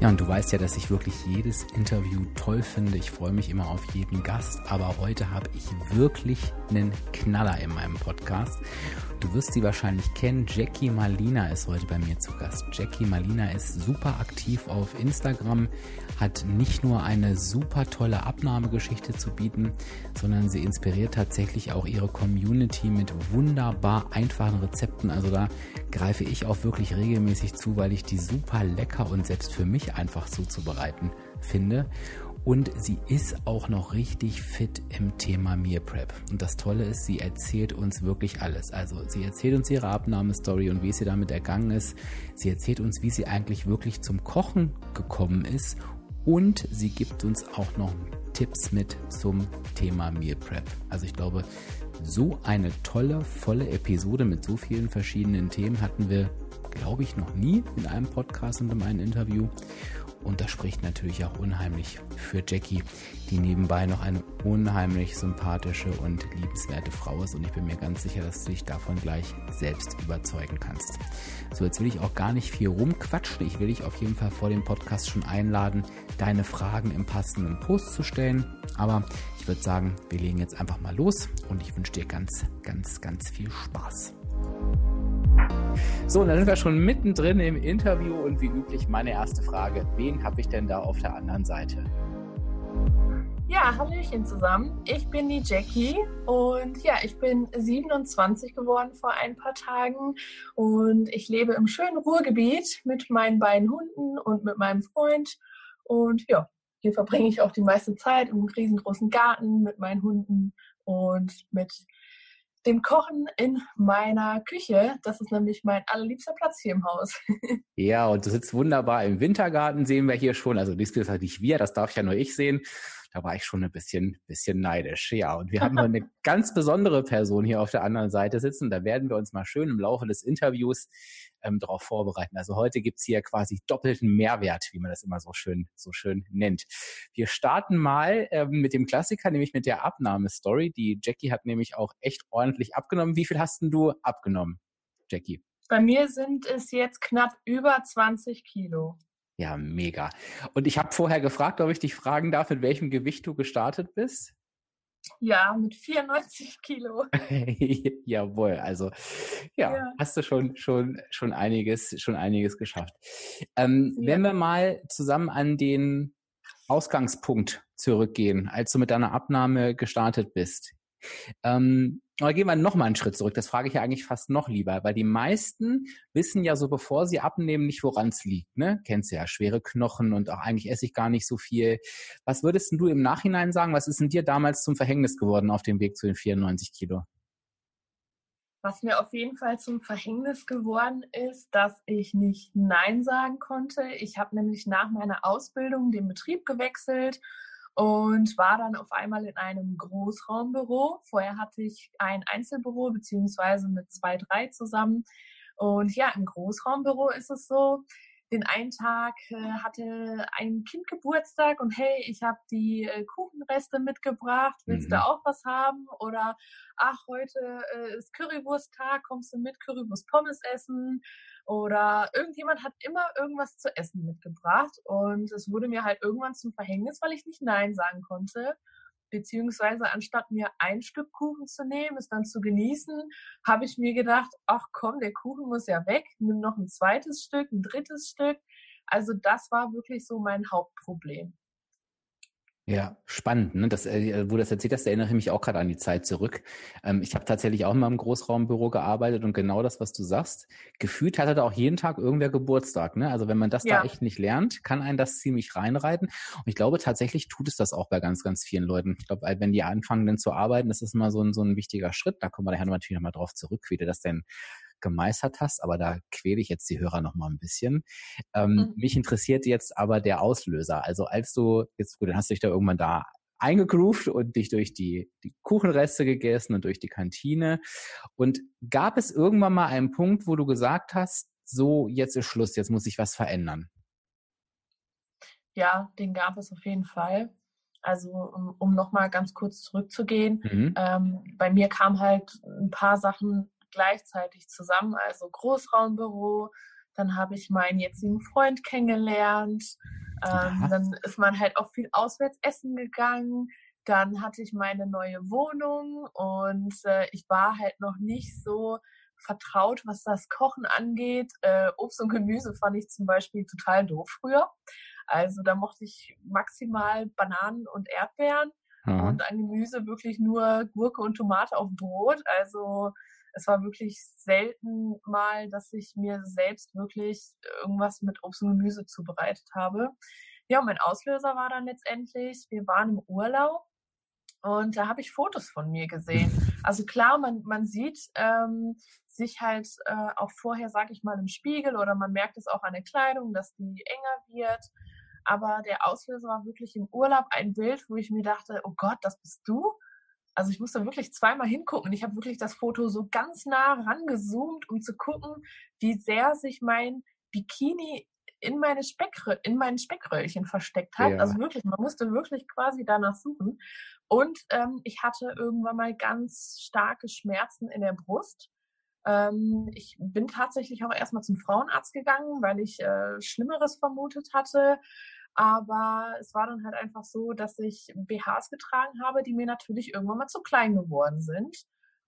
Ja, und du weißt ja, dass ich wirklich jedes Interview toll finde. Ich freue mich immer auf jeden Gast, aber heute habe ich wirklich einen Knaller in meinem Podcast. Du wirst sie wahrscheinlich kennen. Jackie Malina ist heute bei mir zu Gast. Jackie Malina ist super aktiv auf Instagram, hat nicht nur eine super tolle Abnahmegeschichte zu bieten, sondern sie inspiriert tatsächlich auch ihre Community mit wunderbar einfachen Rezepten. Also da greife ich auch wirklich regelmäßig zu, weil ich die super lecker und selbst für mich einfach zuzubereiten finde. Und sie ist auch noch richtig fit im Thema Meal Prep. Und das Tolle ist, sie erzählt uns wirklich alles. Also sie erzählt uns ihre Abnahmestory und wie sie damit ergangen ist. Sie erzählt uns, wie sie eigentlich wirklich zum Kochen gekommen ist. Und sie gibt uns auch noch Tipps mit zum Thema Meal Prep. Also ich glaube, so eine tolle, volle Episode mit so vielen verschiedenen Themen hatten wir, glaube ich, noch nie in einem Podcast und in einem Interview. Und das spricht natürlich auch unheimlich für Jackie, die nebenbei noch eine unheimlich sympathische und liebenswerte Frau ist. Und ich bin mir ganz sicher, dass du dich davon gleich selbst überzeugen kannst. So, jetzt will ich auch gar nicht viel rumquatschen. Ich will dich auf jeden Fall vor dem Podcast schon einladen, deine Fragen im passenden Post zu stellen. Aber ich würde sagen, wir legen jetzt einfach mal los und ich wünsche dir ganz, ganz, ganz viel Spaß. So, und dann sind wir schon mittendrin im Interview und wie üblich meine erste Frage. Wen habe ich denn da auf der anderen Seite? Ja, Hallöchen zusammen. Ich bin die Jackie und ja, ich bin 27 geworden vor ein paar Tagen und ich lebe im schönen Ruhrgebiet mit meinen beiden Hunden und mit meinem Freund. Und ja, hier verbringe ich auch die meiste Zeit im riesengroßen Garten mit meinen Hunden und mit dem Kochen in meiner Küche. Das ist nämlich mein allerliebster Platz hier im Haus. ja, und du sitzt wunderbar im Wintergarten, sehen wir hier schon. Also dies ist halt nicht wir, das darf ja nur ich sehen da war ich schon ein bisschen, bisschen neidisch. Ja, und wir haben eine ganz besondere Person hier auf der anderen Seite sitzen. Da werden wir uns mal schön im Laufe des Interviews ähm, darauf vorbereiten. Also heute gibt's hier quasi doppelten Mehrwert, wie man das immer so schön, so schön nennt. Wir starten mal ähm, mit dem Klassiker, nämlich mit der Abnahmestory. Die Jackie hat nämlich auch echt ordentlich abgenommen. Wie viel hast denn du abgenommen, Jackie? Bei mir sind es jetzt knapp über 20 Kilo. Ja, mega. Und ich habe vorher gefragt, ob ich dich fragen darf, mit welchem Gewicht du gestartet bist. Ja, mit 94 Kilo. Jawohl, also ja, ja, hast du schon schon schon einiges schon einiges geschafft. Ähm, ja. Wenn wir mal zusammen an den Ausgangspunkt zurückgehen, als du mit deiner Abnahme gestartet bist. Ähm, aber gehen wir noch mal einen Schritt zurück. Das frage ich ja eigentlich fast noch lieber, weil die meisten wissen ja so, bevor sie abnehmen, nicht, woran es liegt. Ne? Kennst du ja, schwere Knochen und auch eigentlich esse ich gar nicht so viel. Was würdest du im Nachhinein sagen? Was ist denn dir damals zum Verhängnis geworden auf dem Weg zu den 94 Kilo? Was mir auf jeden Fall zum Verhängnis geworden ist, dass ich nicht Nein sagen konnte. Ich habe nämlich nach meiner Ausbildung den Betrieb gewechselt und war dann auf einmal in einem Großraumbüro. Vorher hatte ich ein Einzelbüro beziehungsweise mit zwei, drei zusammen. Und ja, im Großraumbüro ist es so, den einen Tag äh, hatte ein Kind Geburtstag und hey, ich habe die äh, Kuchenreste mitgebracht, willst mhm. du auch was haben? Oder ach, heute äh, ist Currywursttag, kommst du mit Currywurst Pommes essen? Oder irgendjemand hat immer irgendwas zu essen mitgebracht und es wurde mir halt irgendwann zum Verhängnis, weil ich nicht Nein sagen konnte. Beziehungsweise anstatt mir ein Stück Kuchen zu nehmen, es dann zu genießen, habe ich mir gedacht, ach komm, der Kuchen muss ja weg, nimm noch ein zweites Stück, ein drittes Stück. Also das war wirklich so mein Hauptproblem. Ja, spannend. Ne? Das, äh, wo das erzählt hast, erinnere ich mich auch gerade an die Zeit zurück. Ähm, ich habe tatsächlich auch mal im Großraumbüro gearbeitet und genau das, was du sagst, gefühlt hatte da auch jeden Tag irgendwer Geburtstag. Ne? Also wenn man das ja. da echt nicht lernt, kann einen das ziemlich reinreiten. Und ich glaube, tatsächlich tut es das auch bei ganz, ganz vielen Leuten. Ich glaube, wenn die anfangen dann zu arbeiten, das ist immer so ein, so ein wichtiger Schritt. Da kommen wir nachher natürlich nochmal drauf zurück, wie du das denn gemeistert hast, aber da quäle ich jetzt die Hörer noch mal ein bisschen. Ähm, mhm. Mich interessiert jetzt aber der Auslöser. Also als du, jetzt gut, dann hast du dich da irgendwann da eingegroovt und dich durch die, die Kuchenreste gegessen und durch die Kantine. Und gab es irgendwann mal einen Punkt, wo du gesagt hast, so, jetzt ist Schluss, jetzt muss sich was verändern? Ja, den gab es auf jeden Fall. Also um, um nochmal ganz kurz zurückzugehen, mhm. ähm, bei mir kamen halt ein paar Sachen gleichzeitig zusammen, also Großraumbüro, dann habe ich meinen jetzigen Freund kennengelernt, ähm, dann ist man halt auch viel auswärts essen gegangen, dann hatte ich meine neue Wohnung und äh, ich war halt noch nicht so vertraut, was das Kochen angeht. Äh, Obst und Gemüse fand ich zum Beispiel total doof früher. Also da mochte ich maximal Bananen und Erdbeeren mhm. und an Gemüse wirklich nur Gurke und Tomate auf Brot. Also es war wirklich selten mal, dass ich mir selbst wirklich irgendwas mit Obst und Gemüse zubereitet habe. Ja, und mein Auslöser war dann letztendlich, wir waren im Urlaub und da habe ich Fotos von mir gesehen. Also klar, man, man sieht ähm, sich halt äh, auch vorher, sag ich mal, im Spiegel oder man merkt es auch an der Kleidung, dass die enger wird. Aber der Auslöser war wirklich im Urlaub ein Bild, wo ich mir dachte, oh Gott, das bist du? Also ich musste wirklich zweimal hingucken. Ich habe wirklich das Foto so ganz nah rangezoomt, um zu gucken, wie sehr sich mein Bikini in meine Speckrö in meinen Speckröllchen versteckt hat. Ja. Also wirklich, man musste wirklich quasi danach suchen. Und ähm, ich hatte irgendwann mal ganz starke Schmerzen in der Brust. Ähm, ich bin tatsächlich auch erstmal zum Frauenarzt gegangen, weil ich äh, Schlimmeres vermutet hatte. Aber es war dann halt einfach so, dass ich BHs getragen habe, die mir natürlich irgendwann mal zu klein geworden sind.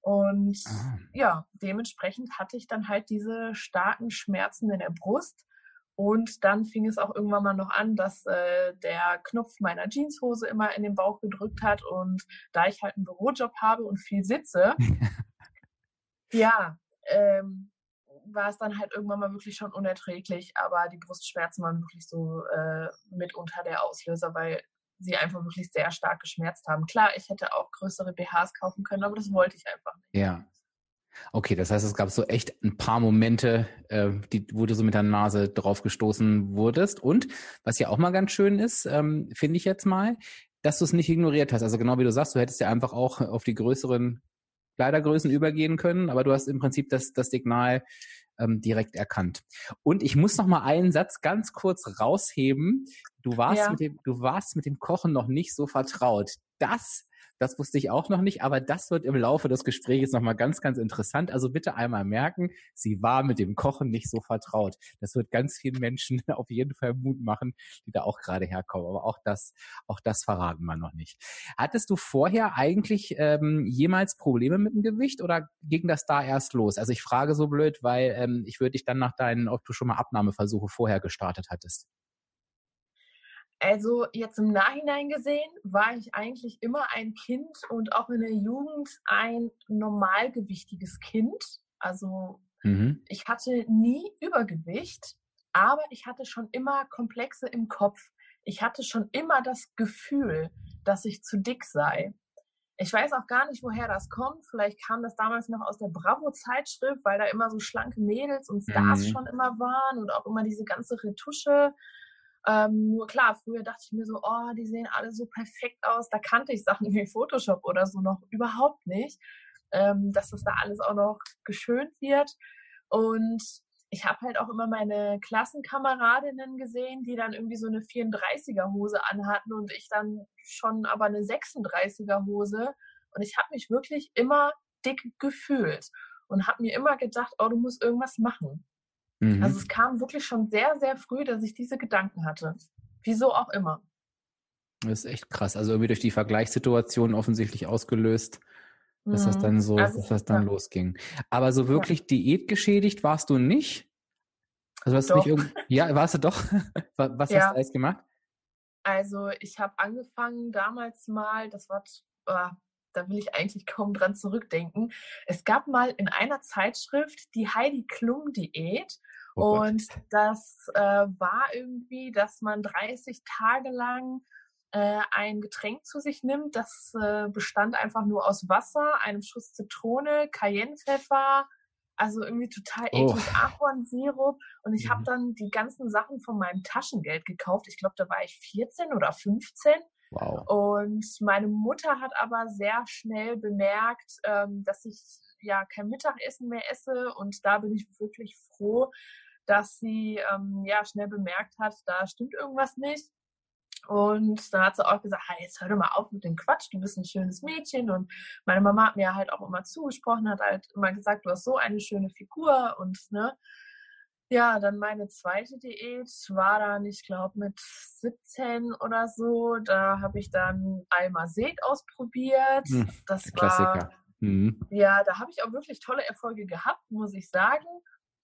Und ah. ja, dementsprechend hatte ich dann halt diese starken Schmerzen in der Brust. Und dann fing es auch irgendwann mal noch an, dass äh, der Knopf meiner Jeanshose immer in den Bauch gedrückt hat. Und da ich halt einen Bürojob habe und viel sitze, ja, ähm, war es dann halt irgendwann mal wirklich schon unerträglich, aber die Brustschmerzen waren wirklich so äh, mitunter der Auslöser, weil sie einfach wirklich sehr stark geschmerzt haben. Klar, ich hätte auch größere BHs kaufen können, aber das wollte ich einfach nicht. Ja. Okay, das heißt, es gab so echt ein paar Momente, äh, die, wo du so mit der Nase drauf gestoßen wurdest. Und was ja auch mal ganz schön ist, ähm, finde ich jetzt mal, dass du es nicht ignoriert hast. Also genau wie du sagst, du hättest ja einfach auch auf die größeren Kleidergrößen übergehen können, aber du hast im Prinzip das, das Signal ähm, direkt erkannt. Und ich muss noch mal einen Satz ganz kurz rausheben. Du warst ja. mit dem, du warst mit dem Kochen noch nicht so vertraut. Das das wusste ich auch noch nicht, aber das wird im Laufe des Gesprächs nochmal ganz, ganz interessant. Also bitte einmal merken, sie war mit dem Kochen nicht so vertraut. Das wird ganz vielen Menschen auf jeden Fall Mut machen, die da auch gerade herkommen. Aber auch das, auch das verraten wir noch nicht. Hattest du vorher eigentlich ähm, jemals Probleme mit dem Gewicht oder ging das da erst los? Also ich frage so blöd, weil ähm, ich würde dich dann nach deinen, ob du schon mal Abnahmeversuche vorher gestartet hattest. Also jetzt im Nachhinein gesehen war ich eigentlich immer ein Kind und auch in der Jugend ein normalgewichtiges Kind. Also mhm. ich hatte nie Übergewicht, aber ich hatte schon immer Komplexe im Kopf. Ich hatte schon immer das Gefühl, dass ich zu dick sei. Ich weiß auch gar nicht, woher das kommt. Vielleicht kam das damals noch aus der Bravo-Zeitschrift, weil da immer so schlanke Mädels und Stars mhm. schon immer waren und auch immer diese ganze Retusche ähm, nur klar, früher dachte ich mir so, oh, die sehen alle so perfekt aus. Da kannte ich Sachen wie Photoshop oder so noch überhaupt nicht, ähm, dass das da alles auch noch geschönt wird. Und ich habe halt auch immer meine Klassenkameradinnen gesehen, die dann irgendwie so eine 34er Hose anhatten und ich dann schon aber eine 36er Hose. Und ich habe mich wirklich immer dick gefühlt und habe mir immer gedacht, oh, du musst irgendwas machen. Mhm. Also es kam wirklich schon sehr, sehr früh, dass ich diese Gedanken hatte. Wieso auch immer. Das ist echt krass. Also irgendwie durch die Vergleichssituation offensichtlich ausgelöst, dass mhm. das dann so, also, dass das dann ja. losging. Aber so wirklich ja. diätgeschädigt warst du nicht? Also hast doch. du nicht ja, warst du doch? Was ja. hast du alles gemacht? Also ich habe angefangen damals mal, das war äh, da will ich eigentlich kaum dran zurückdenken. Es gab mal in einer Zeitschrift die Heidi Klum Diät. Oh und das äh, war irgendwie, dass man 30 Tage lang äh, ein Getränk zu sich nimmt. Das äh, bestand einfach nur aus Wasser, einem Schuss Zitrone, Cayennepfeffer, also irgendwie total eklig oh. Ahornsirup. Und ich mhm. habe dann die ganzen Sachen von meinem Taschengeld gekauft. Ich glaube, da war ich 14 oder 15 Wow. Und meine Mutter hat aber sehr schnell bemerkt, ähm, dass ich ja kein Mittagessen mehr esse. Und da bin ich wirklich froh, dass sie ähm, ja schnell bemerkt hat, da stimmt irgendwas nicht. Und dann hat sie auch gesagt, hey, jetzt hör doch mal auf mit dem Quatsch, du bist ein schönes Mädchen. Und meine Mama hat mir halt auch immer zugesprochen, hat halt immer gesagt, du hast so eine schöne Figur und ne. Ja, dann meine zweite Diät war dann, ich glaube, mit 17 oder so. Da habe ich dann Almased ausprobiert. Hm, das Klassiker. War, mhm. Ja, da habe ich auch wirklich tolle Erfolge gehabt, muss ich sagen.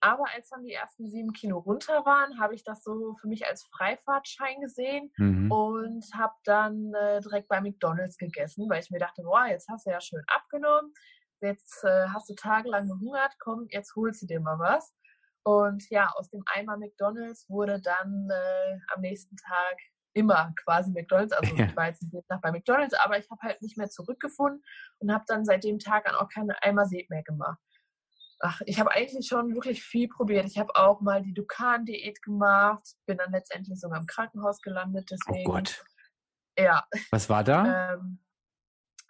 Aber als dann die ersten sieben Kilo runter waren, habe ich das so für mich als Freifahrtschein gesehen mhm. und habe dann äh, direkt bei McDonalds gegessen, weil ich mir dachte, boah, jetzt hast du ja schön abgenommen, jetzt äh, hast du tagelang gehungert, komm, jetzt holst du dir mal was. Und ja, aus dem Eimer McDonalds wurde dann äh, am nächsten Tag immer quasi McDonalds. Also ja. ich war jetzt nicht nach bei McDonalds, aber ich habe halt nicht mehr zurückgefunden und habe dann seit dem Tag an auch keine Eimer Seed mehr gemacht ach, ich habe eigentlich schon wirklich viel probiert. Ich habe auch mal die Dukan-Diät gemacht, bin dann letztendlich sogar im Krankenhaus gelandet. Oh deswegen, oh Gott. Ja. Was war da? Ähm,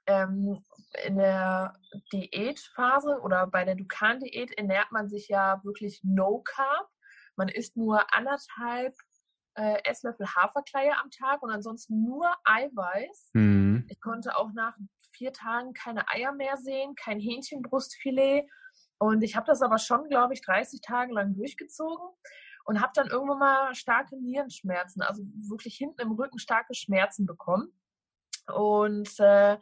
ähm, in der Diätphase oder bei der Dukan-Diät ernährt man sich ja wirklich No Carb. Man isst nur anderthalb äh, Esslöffel Haferkleie am Tag und ansonsten nur Eiweiß. Mhm. Ich konnte auch nach vier Tagen keine Eier mehr sehen, kein Hähnchenbrustfilet und ich habe das aber schon, glaube ich, 30 Tage lang durchgezogen und habe dann irgendwann mal starke Nierenschmerzen, also wirklich hinten im Rücken starke Schmerzen bekommen. Und äh,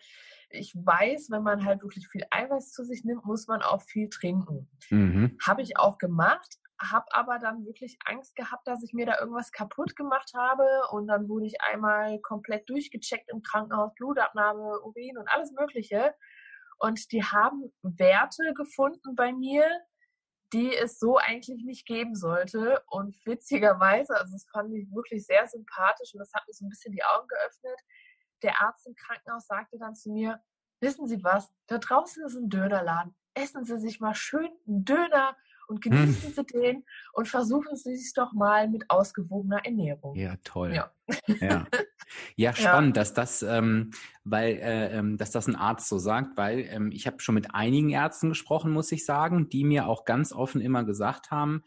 ich weiß, wenn man halt wirklich viel Eiweiß zu sich nimmt, muss man auch viel trinken. Mhm. Habe ich auch gemacht, habe aber dann wirklich Angst gehabt, dass ich mir da irgendwas kaputt gemacht habe. Und dann wurde ich einmal komplett durchgecheckt im Krankenhaus, Blutabnahme, Urin und alles Mögliche. Und die haben Werte gefunden bei mir, die es so eigentlich nicht geben sollte. Und witzigerweise, also das fand ich wirklich sehr sympathisch und das hat mir so ein bisschen die Augen geöffnet. Der Arzt im Krankenhaus sagte dann zu mir, wissen Sie was, da draußen ist ein Dönerladen. Essen Sie sich mal schön einen Döner und hm. genießen Sie den und versuchen Sie es doch mal mit ausgewogener Ernährung. Ja, toll. Ja, ja. ja spannend, ja. dass das, ähm, weil, äh, ähm, dass das ein Arzt so sagt, weil ähm, ich habe schon mit einigen Ärzten gesprochen, muss ich sagen, die mir auch ganz offen immer gesagt haben,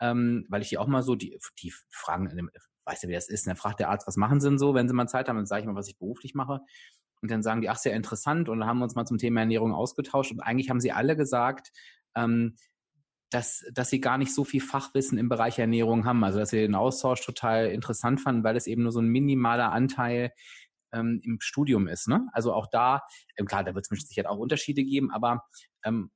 ähm, weil ich die auch mal so, die, die fragen, weißt du, wie das ist, dann fragt der Arzt, was machen Sie denn so, wenn Sie mal Zeit haben, dann sage ich mal, was ich beruflich mache. Und dann sagen die, ach, sehr interessant. Und dann haben wir uns mal zum Thema Ernährung ausgetauscht. Und eigentlich haben sie alle gesagt, ähm, dass, dass sie gar nicht so viel Fachwissen im Bereich Ernährung haben. Also dass sie den Austausch total interessant fanden, weil es eben nur so ein minimaler Anteil ähm, im Studium ist. Ne? Also auch da, ähm, klar, da wird es Sicherheit auch Unterschiede geben, aber ähm,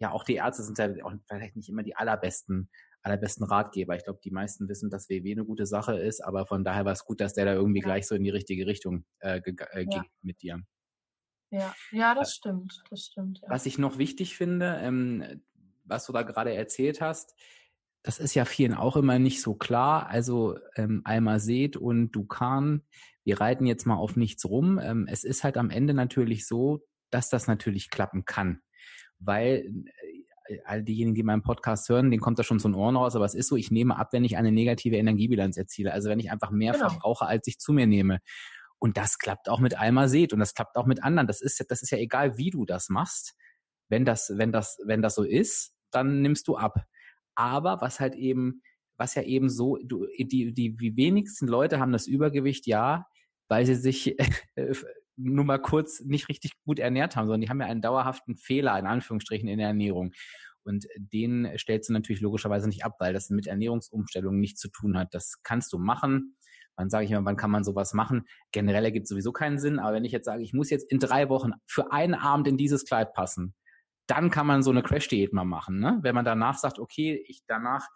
ja, auch die Ärzte sind ja auch vielleicht nicht immer die allerbesten, allerbesten Ratgeber. Ich glaube, die meisten wissen, dass WW eine gute Sache ist, aber von daher war es gut, dass der da irgendwie ja. gleich so in die richtige Richtung äh, äh, ja. ging mit dir. Ja, ja, das stimmt, das stimmt. Ja. Was ich noch wichtig finde, ähm, was du da gerade erzählt hast, das ist ja vielen auch immer nicht so klar. Also ähm, Almased und Dukan, wir reiten jetzt mal auf nichts rum. Ähm, es ist halt am Ende natürlich so, dass das natürlich klappen kann. Weil all diejenigen, die meinen Podcast hören, denen kommt da schon so ein Ohren raus, aber es ist so, ich nehme ab, wenn ich eine negative Energiebilanz erziele. Also wenn ich einfach mehr genau. verbrauche, als ich zu mir nehme. Und das klappt auch mit Almased und das klappt auch mit anderen. Das ist, das ist ja egal, wie du das machst. Wenn das, wenn das, wenn das so ist, dann nimmst du ab. Aber was halt eben, was ja eben so, du, die, die, die wenigsten Leute haben das Übergewicht, ja, weil sie sich äh, nur mal kurz nicht richtig gut ernährt haben, sondern die haben ja einen dauerhaften Fehler, in Anführungsstrichen, in der Ernährung. Und den stellst du natürlich logischerweise nicht ab, weil das mit Ernährungsumstellungen nichts zu tun hat. Das kannst du machen. Wann sage ich mal, wann kann man sowas machen? Generell ergibt sowieso keinen Sinn. Aber wenn ich jetzt sage, ich muss jetzt in drei Wochen für einen Abend in dieses Kleid passen, dann kann man so eine Crash-Diät mal machen. Ne? Wenn man danach sagt, okay, ich danach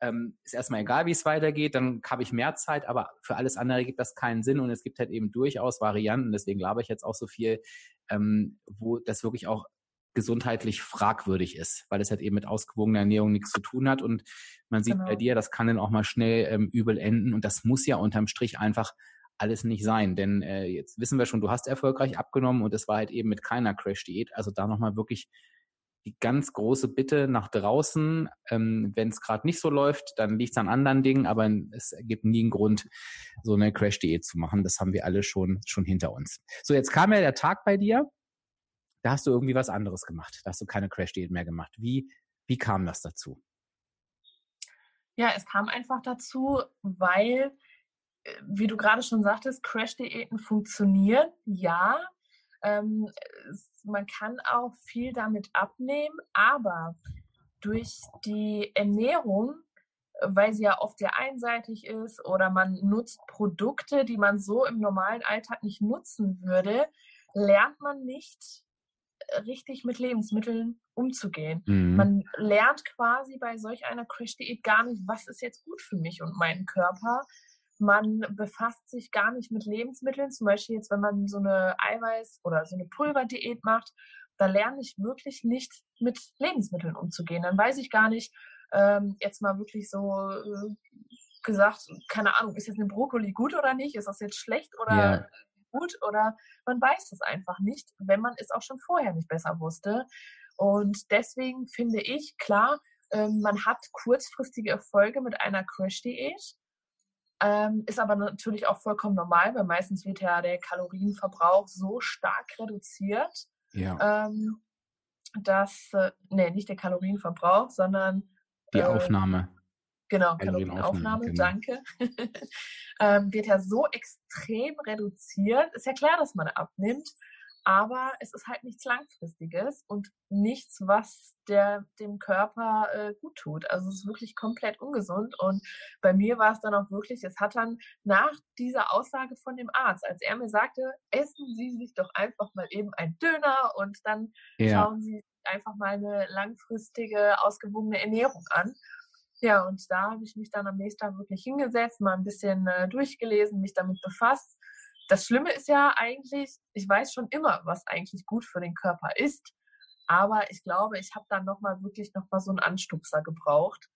ähm, ist erstmal egal, wie es weitergeht, dann habe ich mehr Zeit, aber für alles andere gibt das keinen Sinn und es gibt halt eben durchaus Varianten, deswegen glaube ich jetzt auch so viel, ähm, wo das wirklich auch gesundheitlich fragwürdig ist, weil es halt eben mit ausgewogener Ernährung nichts zu tun hat und man sieht genau. bei dir, das kann dann auch mal schnell ähm, übel enden und das muss ja unterm Strich einfach alles nicht sein, denn äh, jetzt wissen wir schon, du hast erfolgreich abgenommen und es war halt eben mit keiner Crash-Diät, also da nochmal wirklich die ganz große Bitte nach draußen. Ähm, Wenn es gerade nicht so läuft, dann liegt es an anderen Dingen, aber es gibt nie einen Grund, so eine Crash-Diät zu machen. Das haben wir alle schon, schon hinter uns. So, jetzt kam ja der Tag bei dir. Da hast du irgendwie was anderes gemacht. Da hast du keine Crash-Diät mehr gemacht. Wie, wie kam das dazu? Ja, es kam einfach dazu, weil, äh, wie du gerade schon sagtest, Crash-Diäten funktionieren, ja. Ähm, es, man kann auch viel damit abnehmen, aber durch die Ernährung, weil sie ja oft sehr einseitig ist oder man nutzt Produkte, die man so im normalen Alltag nicht nutzen würde, lernt man nicht richtig mit Lebensmitteln umzugehen. Mhm. Man lernt quasi bei solch einer Crash-Diät gar nicht, was ist jetzt gut für mich und meinen Körper. Man befasst sich gar nicht mit Lebensmitteln. Zum Beispiel jetzt, wenn man so eine Eiweiß- oder so eine Pulverdiät macht, da lerne ich wirklich nicht mit Lebensmitteln umzugehen. Dann weiß ich gar nicht, ähm, jetzt mal wirklich so äh, gesagt, keine Ahnung, ist jetzt eine Brokkoli gut oder nicht? Ist das jetzt schlecht oder ja gut oder man weiß es einfach nicht, wenn man es auch schon vorher nicht besser wusste. Und deswegen finde ich, klar, ähm, man hat kurzfristige Erfolge mit einer Crash-Diät. Ähm, ist aber natürlich auch vollkommen normal, weil meistens wird ja der Kalorienverbrauch so stark reduziert, ja. ähm, dass, äh, nee, nicht der Kalorienverbrauch, sondern die äh, Aufnahme. Genau, Kalorienaufnahme, genau. danke. ähm, wird ja so extrem reduziert. Ist ja klar, dass man abnimmt, aber es ist halt nichts Langfristiges und nichts, was der, dem Körper äh, gut tut. Also es ist wirklich komplett ungesund. Und bei mir war es dann auch wirklich, es hat dann nach dieser Aussage von dem Arzt, als er mir sagte, essen Sie sich doch einfach mal eben ein Döner und dann ja. schauen Sie einfach mal eine langfristige, ausgewogene Ernährung an. Ja, und da habe ich mich dann am nächsten Tag wirklich hingesetzt, mal ein bisschen äh, durchgelesen, mich damit befasst. Das Schlimme ist ja eigentlich, ich weiß schon immer, was eigentlich gut für den Körper ist, aber ich glaube, ich habe dann nochmal wirklich nochmal so einen Anstupser gebraucht.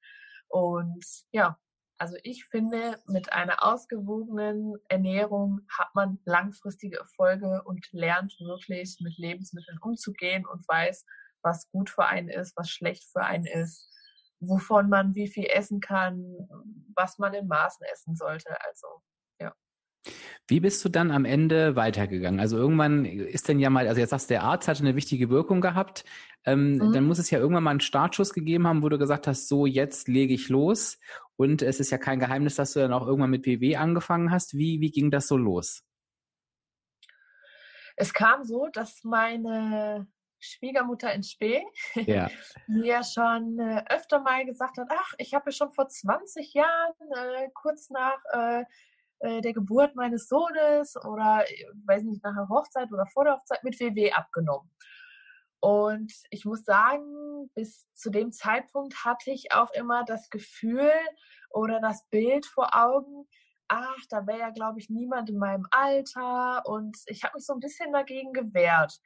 Und ja, also ich finde, mit einer ausgewogenen Ernährung hat man langfristige Erfolge und lernt wirklich mit Lebensmitteln umzugehen und weiß, was gut für einen ist, was schlecht für einen ist wovon man wie viel essen kann, was man in Maßen essen sollte. Also. Wie bist du dann am Ende weitergegangen? Also irgendwann ist denn ja mal, also jetzt sagst du, der Arzt hatte eine wichtige Wirkung gehabt. Ähm, mhm. Dann muss es ja irgendwann mal einen Startschuss gegeben haben, wo du gesagt hast, so jetzt lege ich los. Und es ist ja kein Geheimnis, dass du dann auch irgendwann mit PW angefangen hast. Wie, wie ging das so los? Es kam so, dass meine Schwiegermutter in Spee, ja. mir schon äh, öfter mal gesagt hat, ach, ich habe schon vor 20 Jahren, äh, kurz nach äh, äh der Geburt meines Sohnes oder, äh, weiß nicht, nach der Hochzeit oder vor der Hochzeit mit WW abgenommen. Und ich muss sagen, bis zu dem Zeitpunkt hatte ich auch immer das Gefühl oder das Bild vor Augen, ach, da wäre ja, glaube ich, niemand in meinem Alter. Und ich habe mich so ein bisschen dagegen gewehrt.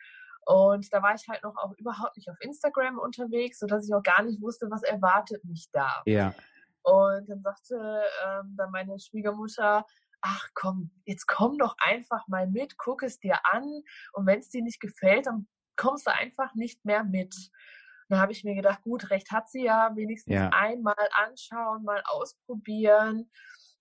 Und da war ich halt noch auch überhaupt nicht auf Instagram unterwegs, sodass ich auch gar nicht wusste, was erwartet mich da. Ja. Und dann sagte ähm, dann meine Schwiegermutter, ach komm, jetzt komm doch einfach mal mit, guck es dir an und wenn es dir nicht gefällt, dann kommst du einfach nicht mehr mit. dann habe ich mir gedacht, gut, recht hat sie ja, wenigstens ja. einmal anschauen, mal ausprobieren.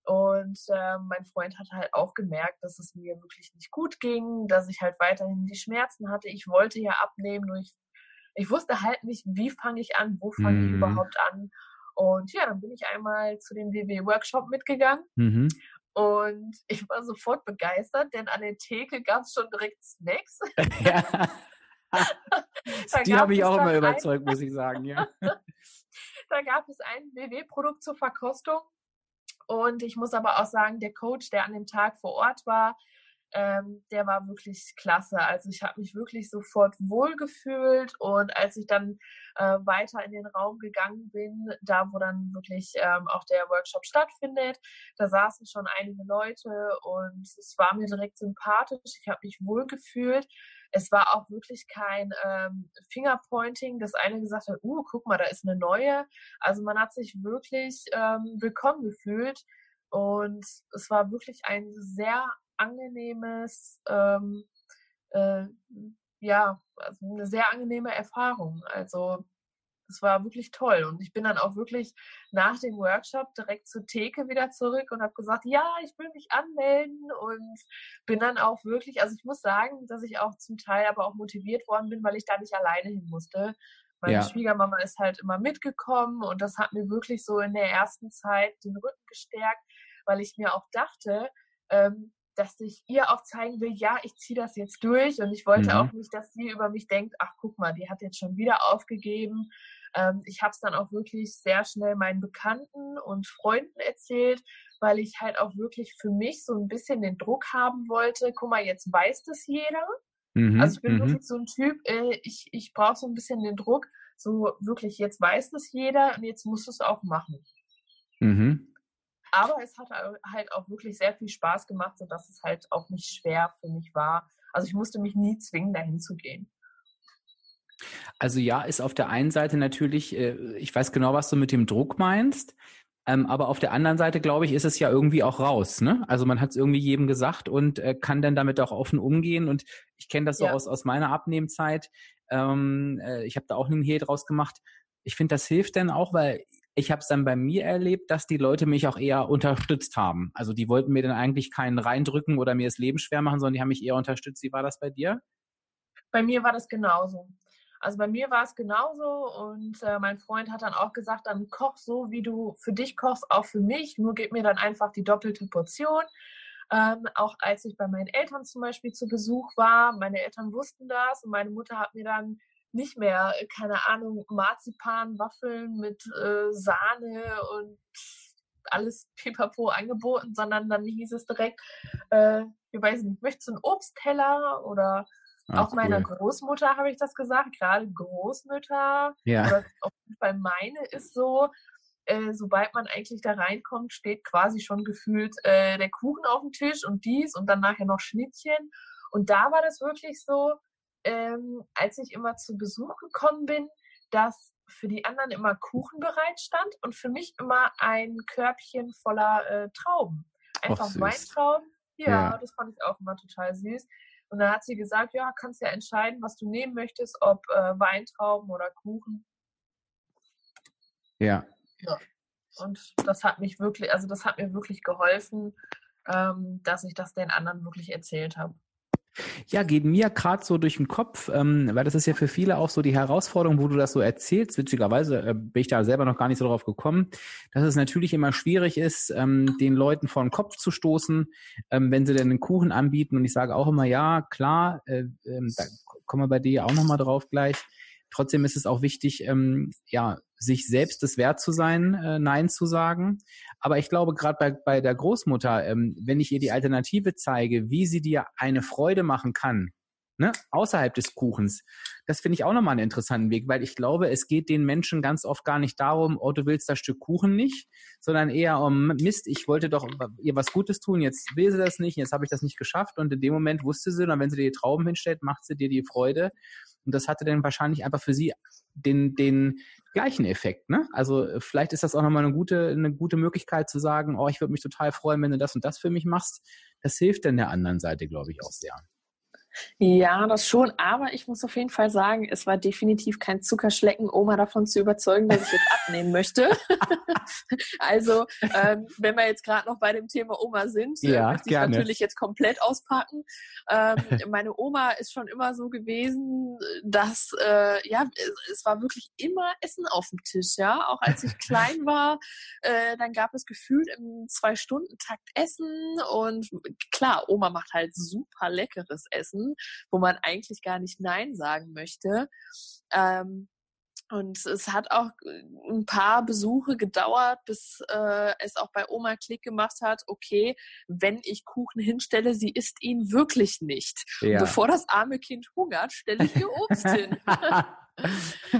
Und äh, mein Freund hat halt auch gemerkt, dass es mir wirklich nicht gut ging, dass ich halt weiterhin die Schmerzen hatte. Ich wollte ja abnehmen, nur ich, ich wusste halt nicht, wie fange ich an, wo fange mhm. ich überhaupt an. Und ja, dann bin ich einmal zu dem WW-Workshop mitgegangen. Mhm. Und ich war sofort begeistert, denn an der Theke gab es schon direkt Snacks. Ja. die habe ich auch immer überzeugt, muss ich sagen, ja. da gab es ein WW-Produkt zur Verkostung und ich muss aber auch sagen, der Coach, der an dem Tag vor Ort war, ähm, der war wirklich klasse. Also ich habe mich wirklich sofort wohlgefühlt und als ich dann äh, weiter in den Raum gegangen bin, da wo dann wirklich ähm, auch der Workshop stattfindet, da saßen schon einige Leute und es war mir direkt sympathisch. Ich habe mich wohlgefühlt. Es war auch wirklich kein ähm, Fingerpointing, dass einer gesagt hat, uh, guck mal, da ist eine neue. Also man hat sich wirklich ähm, willkommen gefühlt und es war wirklich ein sehr angenehmes, ähm, äh, ja, also eine sehr angenehme Erfahrung. Also das war wirklich toll. Und ich bin dann auch wirklich nach dem Workshop direkt zur Theke wieder zurück und habe gesagt, ja, ich will mich anmelden und bin dann auch wirklich, also ich muss sagen, dass ich auch zum Teil aber auch motiviert worden bin, weil ich da nicht alleine hin musste. Meine ja. Schwiegermama ist halt immer mitgekommen und das hat mir wirklich so in der ersten Zeit den Rücken gestärkt, weil ich mir auch dachte, ähm, dass ich ihr auch zeigen will, ja, ich ziehe das jetzt durch und ich wollte mhm. auch nicht, dass sie über mich denkt, ach guck mal, die hat jetzt schon wieder aufgegeben. Ähm, ich habe es dann auch wirklich sehr schnell meinen Bekannten und Freunden erzählt, weil ich halt auch wirklich für mich so ein bisschen den Druck haben wollte, guck mal, jetzt weiß das jeder. Mhm. Also ich bin mhm. wirklich so ein Typ, äh, ich, ich brauche so ein bisschen den Druck, so wirklich, jetzt weiß das jeder und jetzt musst du es auch machen. Mhm. Aber es hat halt auch wirklich sehr viel Spaß gemacht, sodass es halt auch nicht schwer für mich war. Also ich musste mich nie zwingen, dahin zu gehen. Also ja, ist auf der einen Seite natürlich, äh, ich weiß genau, was du mit dem Druck meinst. Ähm, aber auf der anderen Seite, glaube ich, ist es ja irgendwie auch raus. Ne? Also man hat es irgendwie jedem gesagt und äh, kann dann damit auch offen umgehen. Und ich kenne das so ja. aus, aus meiner Abnehmzeit. Ähm, äh, ich habe da auch einen Hehl draus gemacht. Ich finde, das hilft dann auch, weil ich habe es dann bei mir erlebt, dass die Leute mich auch eher unterstützt haben. Also die wollten mir dann eigentlich keinen reindrücken oder mir das Leben schwer machen, sondern die haben mich eher unterstützt. Wie war das bei dir? Bei mir war das genauso. Also bei mir war es genauso und äh, mein Freund hat dann auch gesagt, dann koch so, wie du für dich kochst, auch für mich, nur gib mir dann einfach die doppelte Portion. Ähm, auch als ich bei meinen Eltern zum Beispiel zu Besuch war, meine Eltern wussten das und meine Mutter hat mir dann nicht mehr, keine Ahnung, Marzipan, Waffeln mit äh, Sahne und alles pipapo angeboten, sondern dann hieß es direkt, äh, ich weiß nicht, möchtest du einen Obstteller oder Ach, auch meiner cool. Großmutter habe ich das gesagt, gerade Großmütter, ja. oder auf jeden Fall meine ist so, äh, sobald man eigentlich da reinkommt, steht quasi schon gefühlt äh, der Kuchen auf dem Tisch und dies und dann nachher noch Schnittchen. Und da war das wirklich so, ähm, als ich immer zu Besuch gekommen bin, dass für die anderen immer Kuchen bereit stand und für mich immer ein Körbchen voller äh, Trauben. Einfach Och, Weintrauben. Ja, ja, das fand ich auch immer total süß. Und dann hat sie gesagt, ja, kannst ja entscheiden, was du nehmen möchtest, ob äh, Weintrauben oder Kuchen. Ja. ja. Und das hat mich wirklich, also das hat mir wirklich geholfen, ähm, dass ich das den anderen wirklich erzählt habe. Ja, geht mir gerade so durch den Kopf, ähm, weil das ist ja für viele auch so die Herausforderung, wo du das so erzählst. Witzigerweise äh, bin ich da selber noch gar nicht so drauf gekommen, dass es natürlich immer schwierig ist, ähm, den Leuten vor den Kopf zu stoßen, ähm, wenn sie denn einen Kuchen anbieten. Und ich sage auch immer, ja, klar, äh, äh, da kommen wir bei dir auch nochmal drauf gleich. Trotzdem ist es auch wichtig, ähm, ja, sich selbst es wert zu sein, äh, Nein zu sagen. Aber ich glaube, gerade bei, bei der Großmutter, ähm, wenn ich ihr die Alternative zeige, wie sie dir eine Freude machen kann, ne, außerhalb des Kuchens, das finde ich auch nochmal einen interessanten Weg, weil ich glaube, es geht den Menschen ganz oft gar nicht darum, oh, du willst das Stück Kuchen nicht, sondern eher um Mist, ich wollte doch ihr was Gutes tun, jetzt will sie das nicht, jetzt habe ich das nicht geschafft. Und in dem Moment wusste sie, dann wenn sie dir die Trauben hinstellt, macht sie dir die Freude. Und das hatte dann wahrscheinlich einfach für sie den, den gleichen Effekt. Ne? Also äh, vielleicht ist das auch nochmal eine gute, eine gute Möglichkeit zu sagen, oh, ich würde mich total freuen, wenn du das und das für mich machst. Das hilft dann der anderen Seite, glaube ich, auch sehr. Ja, das schon. Aber ich muss auf jeden Fall sagen, es war definitiv kein Zuckerschlecken, Oma davon zu überzeugen, dass ich jetzt abnehmen möchte. also, ähm, wenn wir jetzt gerade noch bei dem Thema Oma sind, äh, ja, möchte ich gerne. natürlich jetzt komplett auspacken. Ähm, meine Oma ist schon immer so gewesen, dass, äh, ja, es war wirklich immer Essen auf dem Tisch, ja. Auch als ich klein war, äh, dann gab es gefühlt im Zwei-Stunden-Takt Essen und klar, Oma macht halt super leckeres Essen wo man eigentlich gar nicht Nein sagen möchte. Ähm, und es hat auch äh, ein paar Besuche gedauert, bis äh, es auch bei Oma Klick gemacht hat, okay, wenn ich Kuchen hinstelle, sie isst ihn wirklich nicht. Ja. Bevor das arme Kind hungert, stelle ich ihr Obst hin.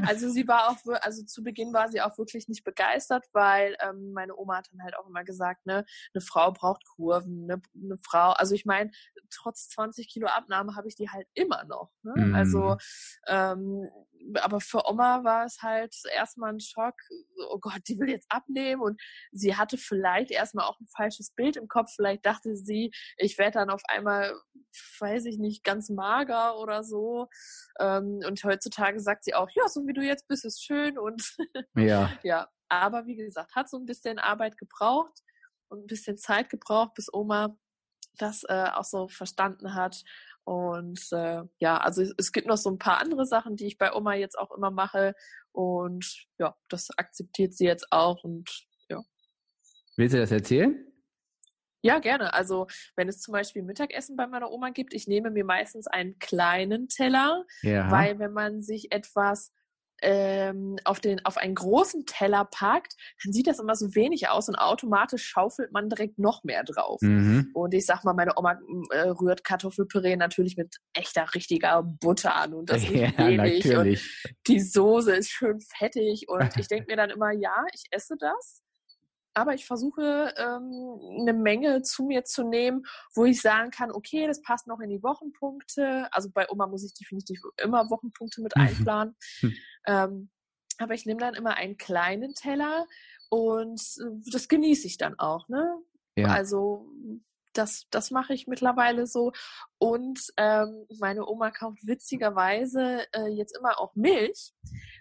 also sie war auch, also zu Beginn war sie auch wirklich nicht begeistert, weil ähm, meine Oma hat dann halt auch immer gesagt, ne, eine Frau braucht Kurven, ne, eine Frau, also ich meine, trotz 20 Kilo Abnahme habe ich die halt immer noch. Ne? Also mhm. ähm, aber für Oma war es halt erstmal ein Schock. Oh Gott, die will jetzt abnehmen und sie hatte vielleicht erstmal auch ein falsches Bild im Kopf. Vielleicht dachte sie, ich werde dann auf einmal, weiß ich nicht, ganz mager oder so. Ähm, und heutzutage sagt sie auch, ja, so wie du jetzt bist, ist schön und ja. ja. Aber wie gesagt, hat so ein bisschen Arbeit gebraucht und ein bisschen Zeit gebraucht, bis Oma das äh, auch so verstanden hat und äh, ja, also es gibt noch so ein paar andere Sachen, die ich bei Oma jetzt auch immer mache. Und ja, das akzeptiert sie jetzt auch. Und ja. Willst du das erzählen? Ja, gerne. Also wenn es zum Beispiel Mittagessen bei meiner Oma gibt, ich nehme mir meistens einen kleinen Teller, ja. weil wenn man sich etwas ähm, auf, den, auf einen großen Teller packt, dann sieht das immer so wenig aus und automatisch schaufelt man direkt noch mehr drauf. Mhm. Und ich sag mal, meine Oma äh, rührt Kartoffelpüree natürlich mit echter, richtiger Butter an und das ist ja, wenig. Natürlich. Und die Soße ist schön fettig und ich denke mir dann immer, ja, ich esse das aber ich versuche ähm, eine Menge zu mir zu nehmen, wo ich sagen kann, okay, das passt noch in die Wochenpunkte. Also bei Oma muss ich definitiv immer Wochenpunkte mit einplanen. Hm. ähm, aber ich nehme dann immer einen kleinen Teller und äh, das genieße ich dann auch. Ne? Ja. Also das, das mache ich mittlerweile so. Und ähm, meine Oma kauft witzigerweise äh, jetzt immer auch Milch,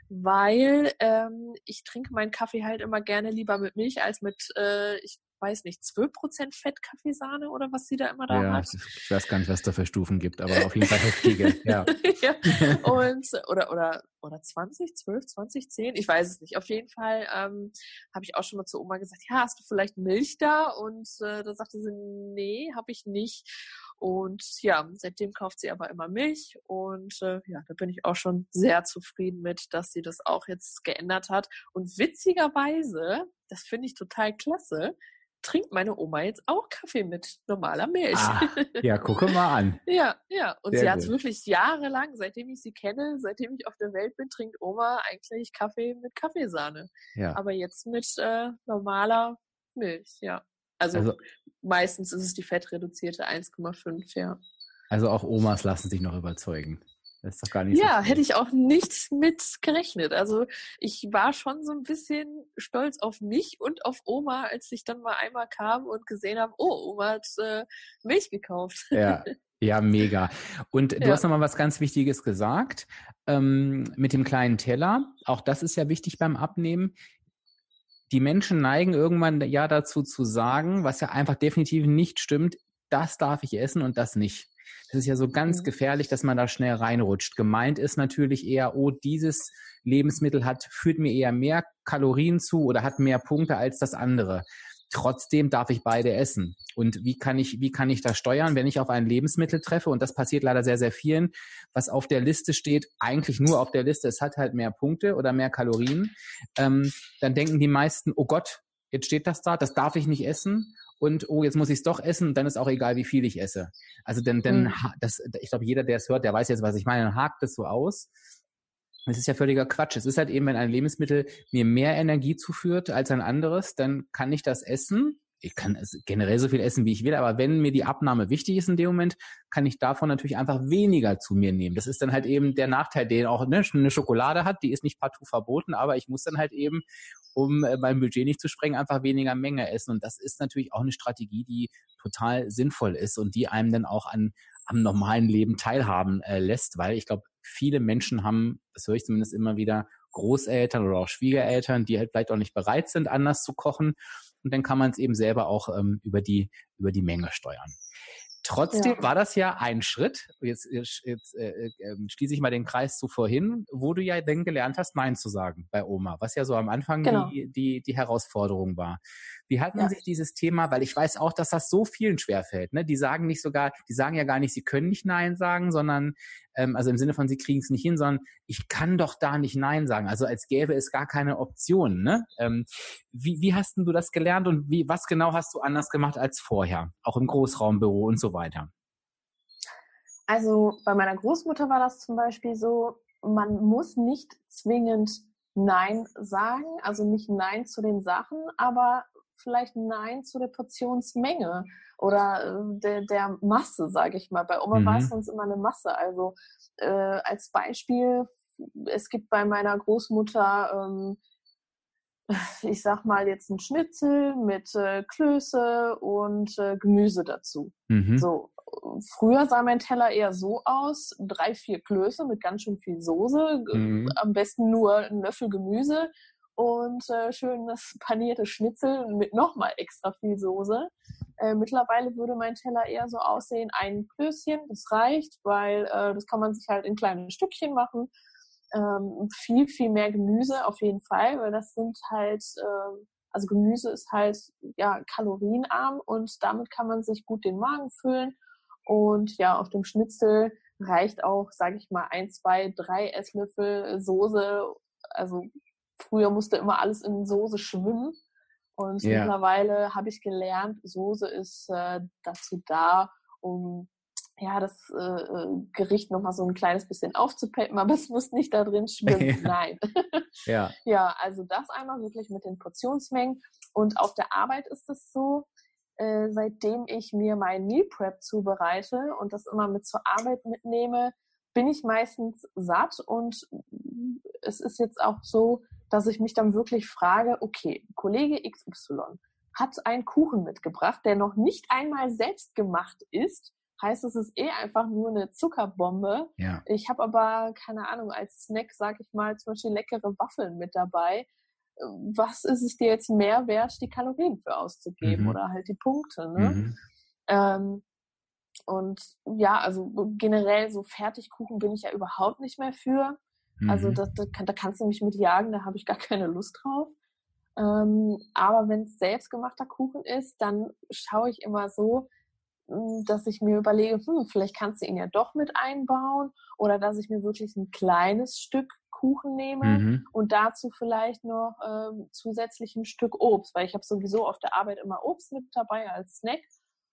weil ähm, ich trinke meinen Kaffee halt immer gerne lieber mit Milch als mit, äh, ich weiß nicht, 12% Fett Kaffeesahne oder was sie da immer da ja, hat. Ich weiß gar nicht, was da für Stufen gibt, aber auf jeden Fall heftige. ja. ja. Und, oder, oder, oder 20, 12, 20, 10, ich weiß es nicht. Auf jeden Fall ähm, habe ich auch schon mal zu Oma gesagt, ja, hast du vielleicht Milch da? Und äh, da sagte sie, nee, habe ich nicht. Und ja, seitdem kauft sie aber immer Milch und äh, ja, da bin ich auch schon sehr zufrieden mit, dass sie das auch jetzt geändert hat. Und witzigerweise, das finde ich total klasse, trinkt meine Oma jetzt auch Kaffee mit normaler Milch. Ah, ja, gucke mal an. ja, ja. Und Sehr sie hat es wirklich jahrelang, seitdem ich sie kenne, seitdem ich auf der Welt bin, trinkt Oma eigentlich Kaffee mit Kaffeesahne. Ja. Aber jetzt mit äh, normaler Milch, ja. Also, also meistens ist es die fettreduzierte 1,5, ja. Also auch Omas lassen sich noch überzeugen. Das ist doch gar nicht ja, so hätte ich auch nicht mit gerechnet. Also ich war schon so ein bisschen stolz auf mich und auf Oma, als ich dann mal einmal kam und gesehen habe, oh, Oma hat äh, Milch gekauft. Ja. Ja, mega. Und du ja. hast nochmal was ganz Wichtiges gesagt ähm, mit dem kleinen Teller. Auch das ist ja wichtig beim Abnehmen. Die Menschen neigen irgendwann ja dazu zu sagen, was ja einfach definitiv nicht stimmt, das darf ich essen und das nicht. Das ist ja so ganz mhm. gefährlich, dass man da schnell reinrutscht. Gemeint ist natürlich eher, oh, dieses Lebensmittel hat, führt mir eher mehr Kalorien zu oder hat mehr Punkte als das andere. Trotzdem darf ich beide essen. Und wie kann ich, wie kann ich das steuern, wenn ich auf ein Lebensmittel treffe? Und das passiert leider sehr, sehr vielen, was auf der Liste steht, eigentlich nur auf der Liste, es hat halt mehr Punkte oder mehr Kalorien. Ähm, dann denken die meisten, oh Gott, jetzt steht das da, das darf ich nicht essen und oh, jetzt muss ich es doch essen und dann ist auch egal, wie viel ich esse. Also denn, denn mhm. das, ich glaube, jeder, der es hört, der weiß jetzt, was ich meine, dann hakt das so aus. Es ist ja völliger Quatsch. Es ist halt eben, wenn ein Lebensmittel mir mehr Energie zuführt als ein anderes, dann kann ich das essen ich kann generell so viel essen, wie ich will, aber wenn mir die Abnahme wichtig ist in dem Moment, kann ich davon natürlich einfach weniger zu mir nehmen. Das ist dann halt eben der Nachteil, den auch ne, eine Schokolade hat, die ist nicht partout verboten, aber ich muss dann halt eben, um äh, mein Budget nicht zu sprengen, einfach weniger Menge essen. Und das ist natürlich auch eine Strategie, die total sinnvoll ist und die einem dann auch an am normalen Leben teilhaben äh, lässt, weil ich glaube, viele Menschen haben, das höre ich zumindest immer wieder, Großeltern oder auch Schwiegereltern, die halt vielleicht auch nicht bereit sind, anders zu kochen und dann kann man es eben selber auch ähm, über die über die Menge steuern. Trotzdem ja. war das ja ein Schritt. Jetzt, jetzt äh, äh, schließe ich mal den Kreis zu vorhin, wo du ja dann gelernt hast, Nein zu sagen bei Oma, was ja so am Anfang genau. die, die, die Herausforderung war. Wie hat man ja. sich dieses Thema, weil ich weiß auch, dass das so vielen schwerfällt, ne? Die sagen nicht sogar, die sagen ja gar nicht, sie können nicht Nein sagen, sondern ähm, also im Sinne von, sie kriegen es nicht hin, sondern ich kann doch da nicht Nein sagen. Also als gäbe es gar keine Option. Ne? Ähm, wie, wie hast denn du das gelernt und wie, was genau hast du anders gemacht als vorher? Auch im Großraumbüro und so weiter. Also bei meiner Großmutter war das zum Beispiel so, man muss nicht zwingend Nein sagen, also nicht Nein zu den Sachen, aber vielleicht Nein zu der Portionsmenge oder äh, der, der Masse, sage ich mal. Bei Oma mhm. war es sonst immer eine Masse. Also äh, als Beispiel es gibt bei meiner Großmutter, ähm, ich sag mal jetzt ein Schnitzel mit äh, Klöße und äh, Gemüse dazu. Mhm. So. Früher sah mein Teller eher so aus, drei, vier Klöße mit ganz schön viel Soße, mhm. am besten nur ein Löffel Gemüse und äh, schönes paniertes Schnitzel mit nochmal extra viel Soße. Äh, mittlerweile würde mein Teller eher so aussehen, ein Klößchen, das reicht, weil äh, das kann man sich halt in kleine Stückchen machen. Ähm, viel, viel mehr Gemüse auf jeden Fall, weil das sind halt, äh, also Gemüse ist halt ja kalorienarm und damit kann man sich gut den Magen füllen. Und ja, auf dem Schnitzel reicht auch, sage ich mal, ein, zwei, drei Esslöffel Soße. Also früher musste immer alles in Soße schwimmen. Und ja. mittlerweile habe ich gelernt, Soße ist äh, dazu da, um ja, das äh, äh Gericht nochmal so ein kleines bisschen aufzupeppen, aber es muss nicht da drin schwimmen. Nein. ja. ja, also das einmal wirklich mit den Portionsmengen. Und auf der Arbeit ist es so, äh, seitdem ich mir mein Meal Prep zubereite und das immer mit zur Arbeit mitnehme, bin ich meistens satt und es ist jetzt auch so, dass ich mich dann wirklich frage, okay, Kollege XY hat einen Kuchen mitgebracht, der noch nicht einmal selbst gemacht ist. Heißt, es ist eh einfach nur eine Zuckerbombe. Ja. Ich habe aber, keine Ahnung, als Snack, sag ich mal, zum Beispiel leckere Waffeln mit dabei. Was ist es dir jetzt mehr wert, die Kalorien für auszugeben mhm. oder halt die Punkte? Ne? Mhm. Ähm, und ja, also generell so Fertigkuchen bin ich ja überhaupt nicht mehr für. Also mhm. da, da, da, kannst du mich mit jagen, da habe ich gar keine Lust drauf. Ähm, aber wenn es selbstgemachter Kuchen ist, dann schaue ich immer so, hm, dass ich mir überlege, hm, vielleicht kannst du ihn ja doch mit einbauen oder dass ich mir wirklich ein kleines Stück Kuchen nehme mhm. und dazu vielleicht noch ähm, zusätzlich ein Stück Obst, weil ich habe sowieso auf der Arbeit immer Obst mit dabei als Snack.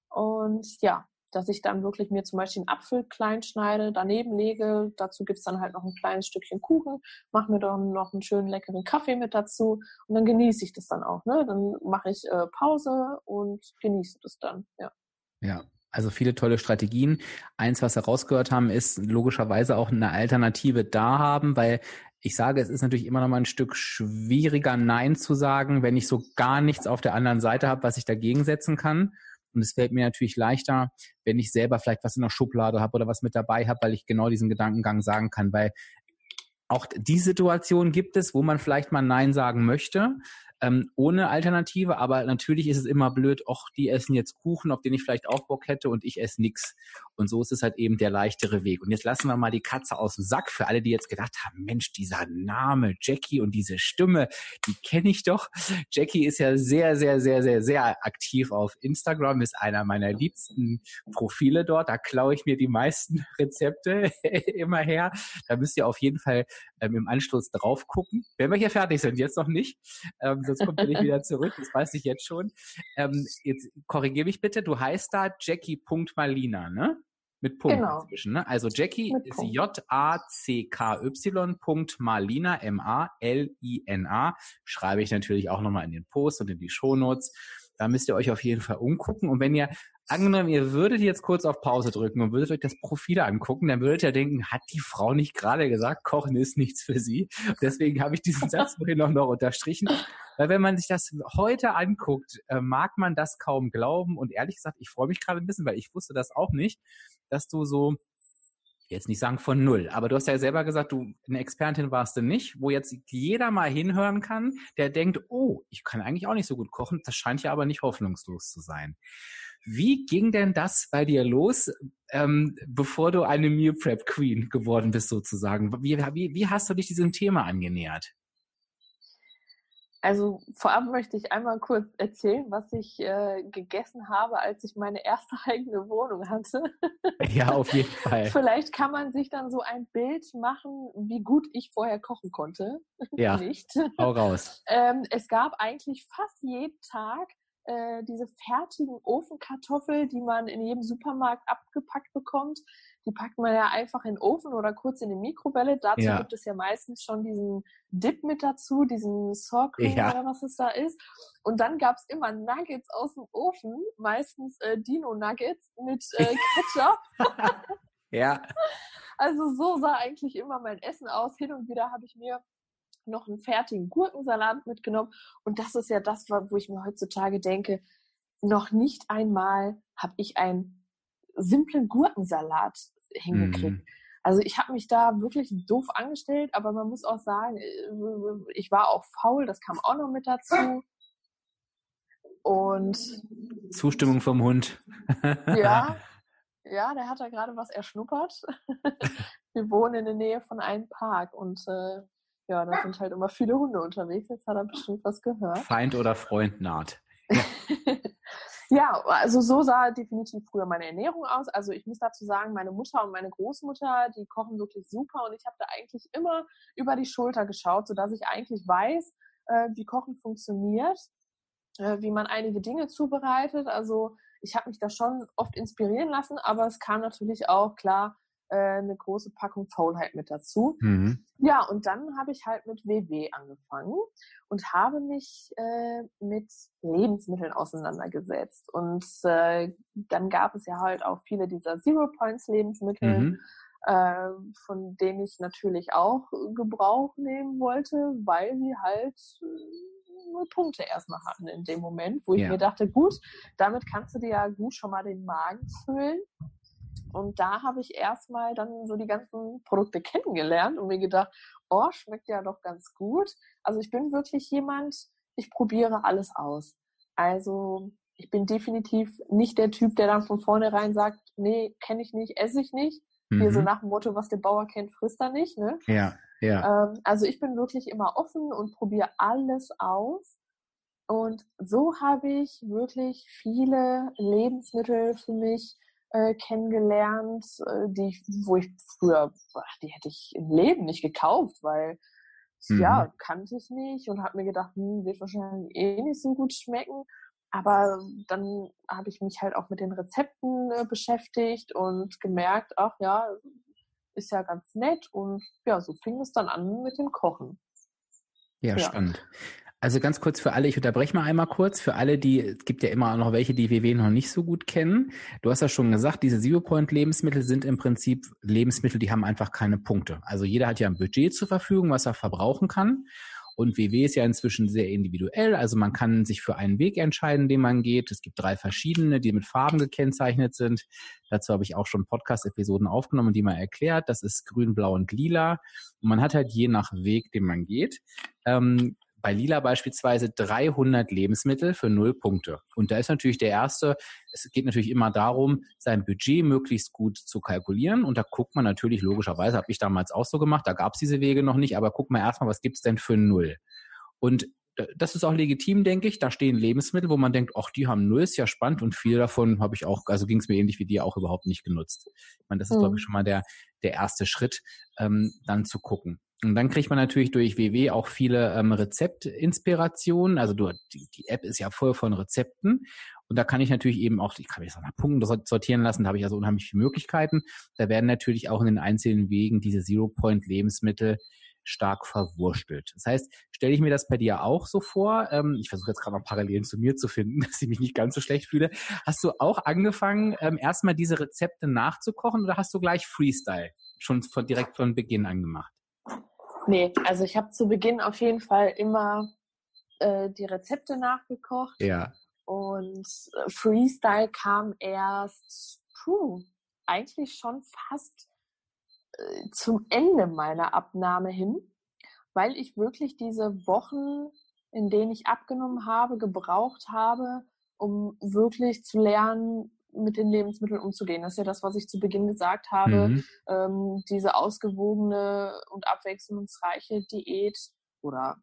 Und ja, dass ich dann wirklich mir zum Beispiel einen Apfel klein schneide, daneben lege. Dazu gibt's dann halt noch ein kleines Stückchen Kuchen, mache mir dann noch einen schönen leckeren Kaffee mit dazu und dann genieße ich das dann auch. Ne? Dann mache ich äh, Pause und genieße das dann. Ja. Ja, also viele tolle Strategien. Eins, was wir rausgehört haben, ist logischerweise auch eine Alternative da haben, weil ich sage, es ist natürlich immer noch mal ein Stück schwieriger, Nein zu sagen, wenn ich so gar nichts auf der anderen Seite habe, was ich dagegen setzen kann. Und es fällt mir natürlich leichter, wenn ich selber vielleicht was in der Schublade habe oder was mit dabei habe, weil ich genau diesen Gedankengang sagen kann. Weil auch die Situation gibt es, wo man vielleicht mal Nein sagen möchte, ähm, ohne Alternative, aber natürlich ist es immer blöd, ach, die essen jetzt Kuchen, auf den ich vielleicht auch Bock hätte und ich esse nix. Und so ist es halt eben der leichtere Weg. Und jetzt lassen wir mal die Katze aus dem Sack für alle, die jetzt gedacht haben, Mensch, dieser Name Jackie und diese Stimme, die kenne ich doch. Jackie ist ja sehr, sehr, sehr, sehr, sehr aktiv auf Instagram, ist einer meiner liebsten Profile dort. Da klaue ich mir die meisten Rezepte immer her. Da müsst ihr auf jeden Fall ähm, im Anschluss drauf gucken. Wenn wir hier fertig sind, jetzt noch nicht. Ähm, sonst kommt er nicht wieder zurück, das weiß ich jetzt schon. Ähm, jetzt korrigiere mich bitte, du heißt da Jackie.malina, ne? Mit Punkt genau. inzwischen, ne? Also Jackie Mit ist J-A-C-K-Y. Malina, M-A-L-I-N-A. Schreibe ich natürlich auch nochmal in den Post und in die Shownotes. Da müsst ihr euch auf jeden Fall umgucken. Und wenn ihr angenommen, ihr würdet jetzt kurz auf Pause drücken und würdet euch das Profil angucken, dann würdet ihr denken, hat die Frau nicht gerade gesagt, Kochen ist nichts für sie? Deswegen habe ich diesen Satz vorhin noch, noch unterstrichen. Weil wenn man sich das heute anguckt, äh, mag man das kaum glauben. Und ehrlich gesagt, ich freue mich gerade ein bisschen, weil ich wusste das auch nicht, dass du so jetzt nicht sagen von null, aber du hast ja selber gesagt, du eine Expertin warst du nicht, wo jetzt jeder mal hinhören kann, der denkt, oh, ich kann eigentlich auch nicht so gut kochen, das scheint ja aber nicht hoffnungslos zu sein. Wie ging denn das bei dir los, ähm, bevor du eine Meal Prep Queen geworden bist sozusagen? Wie, wie, wie hast du dich diesem Thema angenähert? Also vorab möchte ich einmal kurz erzählen, was ich äh, gegessen habe, als ich meine erste eigene Wohnung hatte. Ja, auf jeden Fall. Vielleicht kann man sich dann so ein Bild machen, wie gut ich vorher kochen konnte. Ja. Nicht. Hau raus. Ähm, es gab eigentlich fast jeden Tag äh, diese fertigen Ofenkartoffeln, die man in jedem Supermarkt abgepackt bekommt. Die packt man ja einfach in den Ofen oder kurz in die Mikrowelle. Dazu ja. gibt es ja meistens schon diesen Dip mit dazu, diesen Saw ja. oder was es da ist. Und dann gab es immer Nuggets aus dem Ofen, meistens äh, Dino Nuggets mit äh, Ketchup. ja. Also so sah eigentlich immer mein Essen aus. Hin und wieder habe ich mir noch einen fertigen Gurkensalat mitgenommen. Und das ist ja das, wo ich mir heutzutage denke, noch nicht einmal habe ich einen simplen Gurkensalat hingekriegt. Mm. Also ich habe mich da wirklich doof angestellt, aber man muss auch sagen, äh, ich war auch faul, das kam auch noch mit dazu. Und Zustimmung vom Hund. ja, ja, der hat da gerade was erschnuppert. Wir wohnen in der Nähe von einem Park und äh, ja, da sind halt immer viele Hunde unterwegs. Jetzt hat er bestimmt was gehört. Feind oder Freund naht. Ja. also so sah definitiv früher meine Ernährung aus. Also ich muss dazu sagen, meine Mutter und meine Großmutter, die kochen wirklich super und ich habe da eigentlich immer über die Schulter geschaut, sodass ich eigentlich weiß, äh, wie Kochen funktioniert, äh, wie man einige Dinge zubereitet. Also ich habe mich da schon oft inspirieren lassen, aber es kam natürlich auch klar äh, eine große Packung Faulheit mit dazu. Mhm. Ja, und dann habe ich halt mit WW angefangen und habe mich äh, mit Lebensmitteln auseinandergesetzt. Und äh, dann gab es ja halt auch viele dieser Zero Points Lebensmittel. Mhm. Äh, von denen ich natürlich auch Gebrauch nehmen wollte, weil sie halt nur Punkte erstmal hatten in dem Moment, wo ich ja. mir dachte, gut, damit kannst du dir ja gut schon mal den Magen füllen. Und da habe ich erstmal dann so die ganzen Produkte kennengelernt und mir gedacht, oh, schmeckt ja doch ganz gut. Also ich bin wirklich jemand, ich probiere alles aus. Also ich bin definitiv nicht der Typ, der dann von vornherein sagt, nee, kenne ich nicht, esse ich nicht. Mhm. Hier so mhm. nach dem Motto, was der Bauer kennt, frisst er nicht. Ne? Ja, ja. Ähm, also ich bin wirklich immer offen und probiere alles aus. Und so habe ich wirklich viele Lebensmittel für mich äh, kennengelernt, äh, die, wo ich früher, die hätte ich im Leben nicht gekauft, weil mhm. ja, kannte ich nicht und habe mir gedacht, hm, wird wahrscheinlich eh nicht so gut schmecken. Aber dann habe ich mich halt auch mit den Rezepten äh, beschäftigt und gemerkt, ach ja, ist ja ganz nett. Und ja, so fing es dann an mit dem Kochen. Ja, ja. spannend. Also ganz kurz für alle, ich unterbreche mal einmal kurz, für alle, die, es gibt ja immer noch welche, die WW noch nicht so gut kennen. Du hast ja schon gesagt, diese Zero-Point-Lebensmittel sind im Prinzip Lebensmittel, die haben einfach keine Punkte. Also jeder hat ja ein Budget zur Verfügung, was er verbrauchen kann. Und WW ist ja inzwischen sehr individuell. Also man kann sich für einen Weg entscheiden, den man geht. Es gibt drei verschiedene, die mit Farben gekennzeichnet sind. Dazu habe ich auch schon Podcast-Episoden aufgenommen, die man erklärt. Das ist grün, blau und lila. Und man hat halt je nach Weg, den man geht, ähm, bei Lila beispielsweise 300 Lebensmittel für null Punkte. Und da ist natürlich der erste, es geht natürlich immer darum, sein Budget möglichst gut zu kalkulieren. Und da guckt man natürlich logischerweise, habe ich damals auch so gemacht, da gab es diese Wege noch nicht, aber guck mal erstmal, was gibt's denn für null? Und das ist auch legitim, denke ich. Da stehen Lebensmittel, wo man denkt, ach, die haben null, ist ja spannend und viele davon habe ich auch, also ging es mir ähnlich wie dir auch überhaupt nicht genutzt. Ich meine, das ist, mhm. glaube ich, schon mal der, der erste Schritt, ähm, dann zu gucken. Und dann kriegt man natürlich durch WW auch viele ähm, Rezeptinspirationen. Also du, die, die, App ist ja voll von Rezepten. Und da kann ich natürlich eben auch, ich kann mich so nach Punkten sortieren lassen, da habe ich also unheimlich viele Möglichkeiten. Da werden natürlich auch in den einzelnen Wegen diese Zero-Point-Lebensmittel stark verwurstelt. Das heißt, stelle ich mir das bei dir auch so vor, ähm, ich versuche jetzt gerade noch Parallelen zu mir zu finden, dass ich mich nicht ganz so schlecht fühle. Hast du auch angefangen, ähm, erstmal diese Rezepte nachzukochen oder hast du gleich Freestyle schon von, direkt von Beginn an gemacht? Nee, also ich habe zu Beginn auf jeden Fall immer äh, die Rezepte nachgekocht. Ja. Und äh, Freestyle kam erst, puh, eigentlich schon fast äh, zum Ende meiner Abnahme hin, weil ich wirklich diese Wochen, in denen ich abgenommen habe, gebraucht habe, um wirklich zu lernen, mit den Lebensmitteln umzugehen. Das ist ja das, was ich zu Beginn gesagt habe. Mhm. Ähm, diese ausgewogene und abwechslungsreiche Diät oder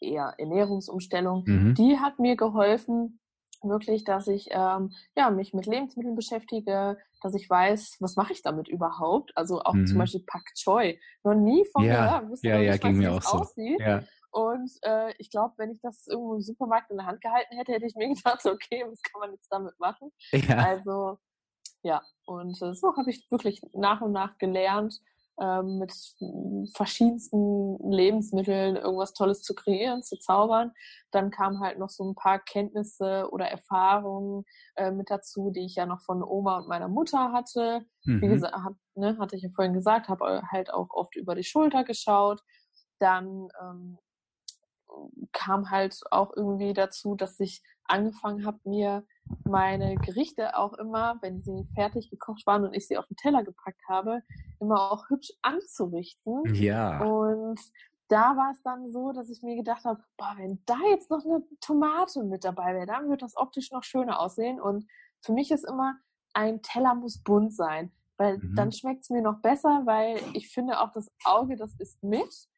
eher Ernährungsumstellung, mhm. die hat mir geholfen, wirklich, dass ich ähm, ja, mich mit Lebensmitteln beschäftige, dass ich weiß, was mache ich damit überhaupt. Also auch mhm. zum Beispiel Pak Choi. Noch nie von ja. gehört, wusste ja, ja, nicht, ging mir auch so. aussieht. Ja. Und äh, ich glaube, wenn ich das irgendwo im Supermarkt in der Hand gehalten hätte, hätte ich mir gedacht, okay, was kann man jetzt damit machen? Ja. Also ja, und äh, so habe ich wirklich nach und nach gelernt, ähm, mit verschiedensten Lebensmitteln irgendwas Tolles zu kreieren, zu zaubern. Dann kamen halt noch so ein paar Kenntnisse oder Erfahrungen äh, mit dazu, die ich ja noch von Oma und meiner Mutter hatte. Mhm. Wie gesagt, hab, ne, hatte ich ja vorhin gesagt, habe halt auch oft über die Schulter geschaut. Dann ähm, kam halt auch irgendwie dazu, dass ich angefangen habe, mir meine Gerichte auch immer, wenn sie fertig gekocht waren und ich sie auf den Teller gepackt habe, immer auch hübsch anzurichten. Ja. Und da war es dann so, dass ich mir gedacht habe, boah, wenn da jetzt noch eine Tomate mit dabei wäre, dann wird das optisch noch schöner aussehen. Und für mich ist immer, ein Teller muss bunt sein, weil mhm. dann schmeckt es mir noch besser, weil ich finde auch das Auge, das ist mit.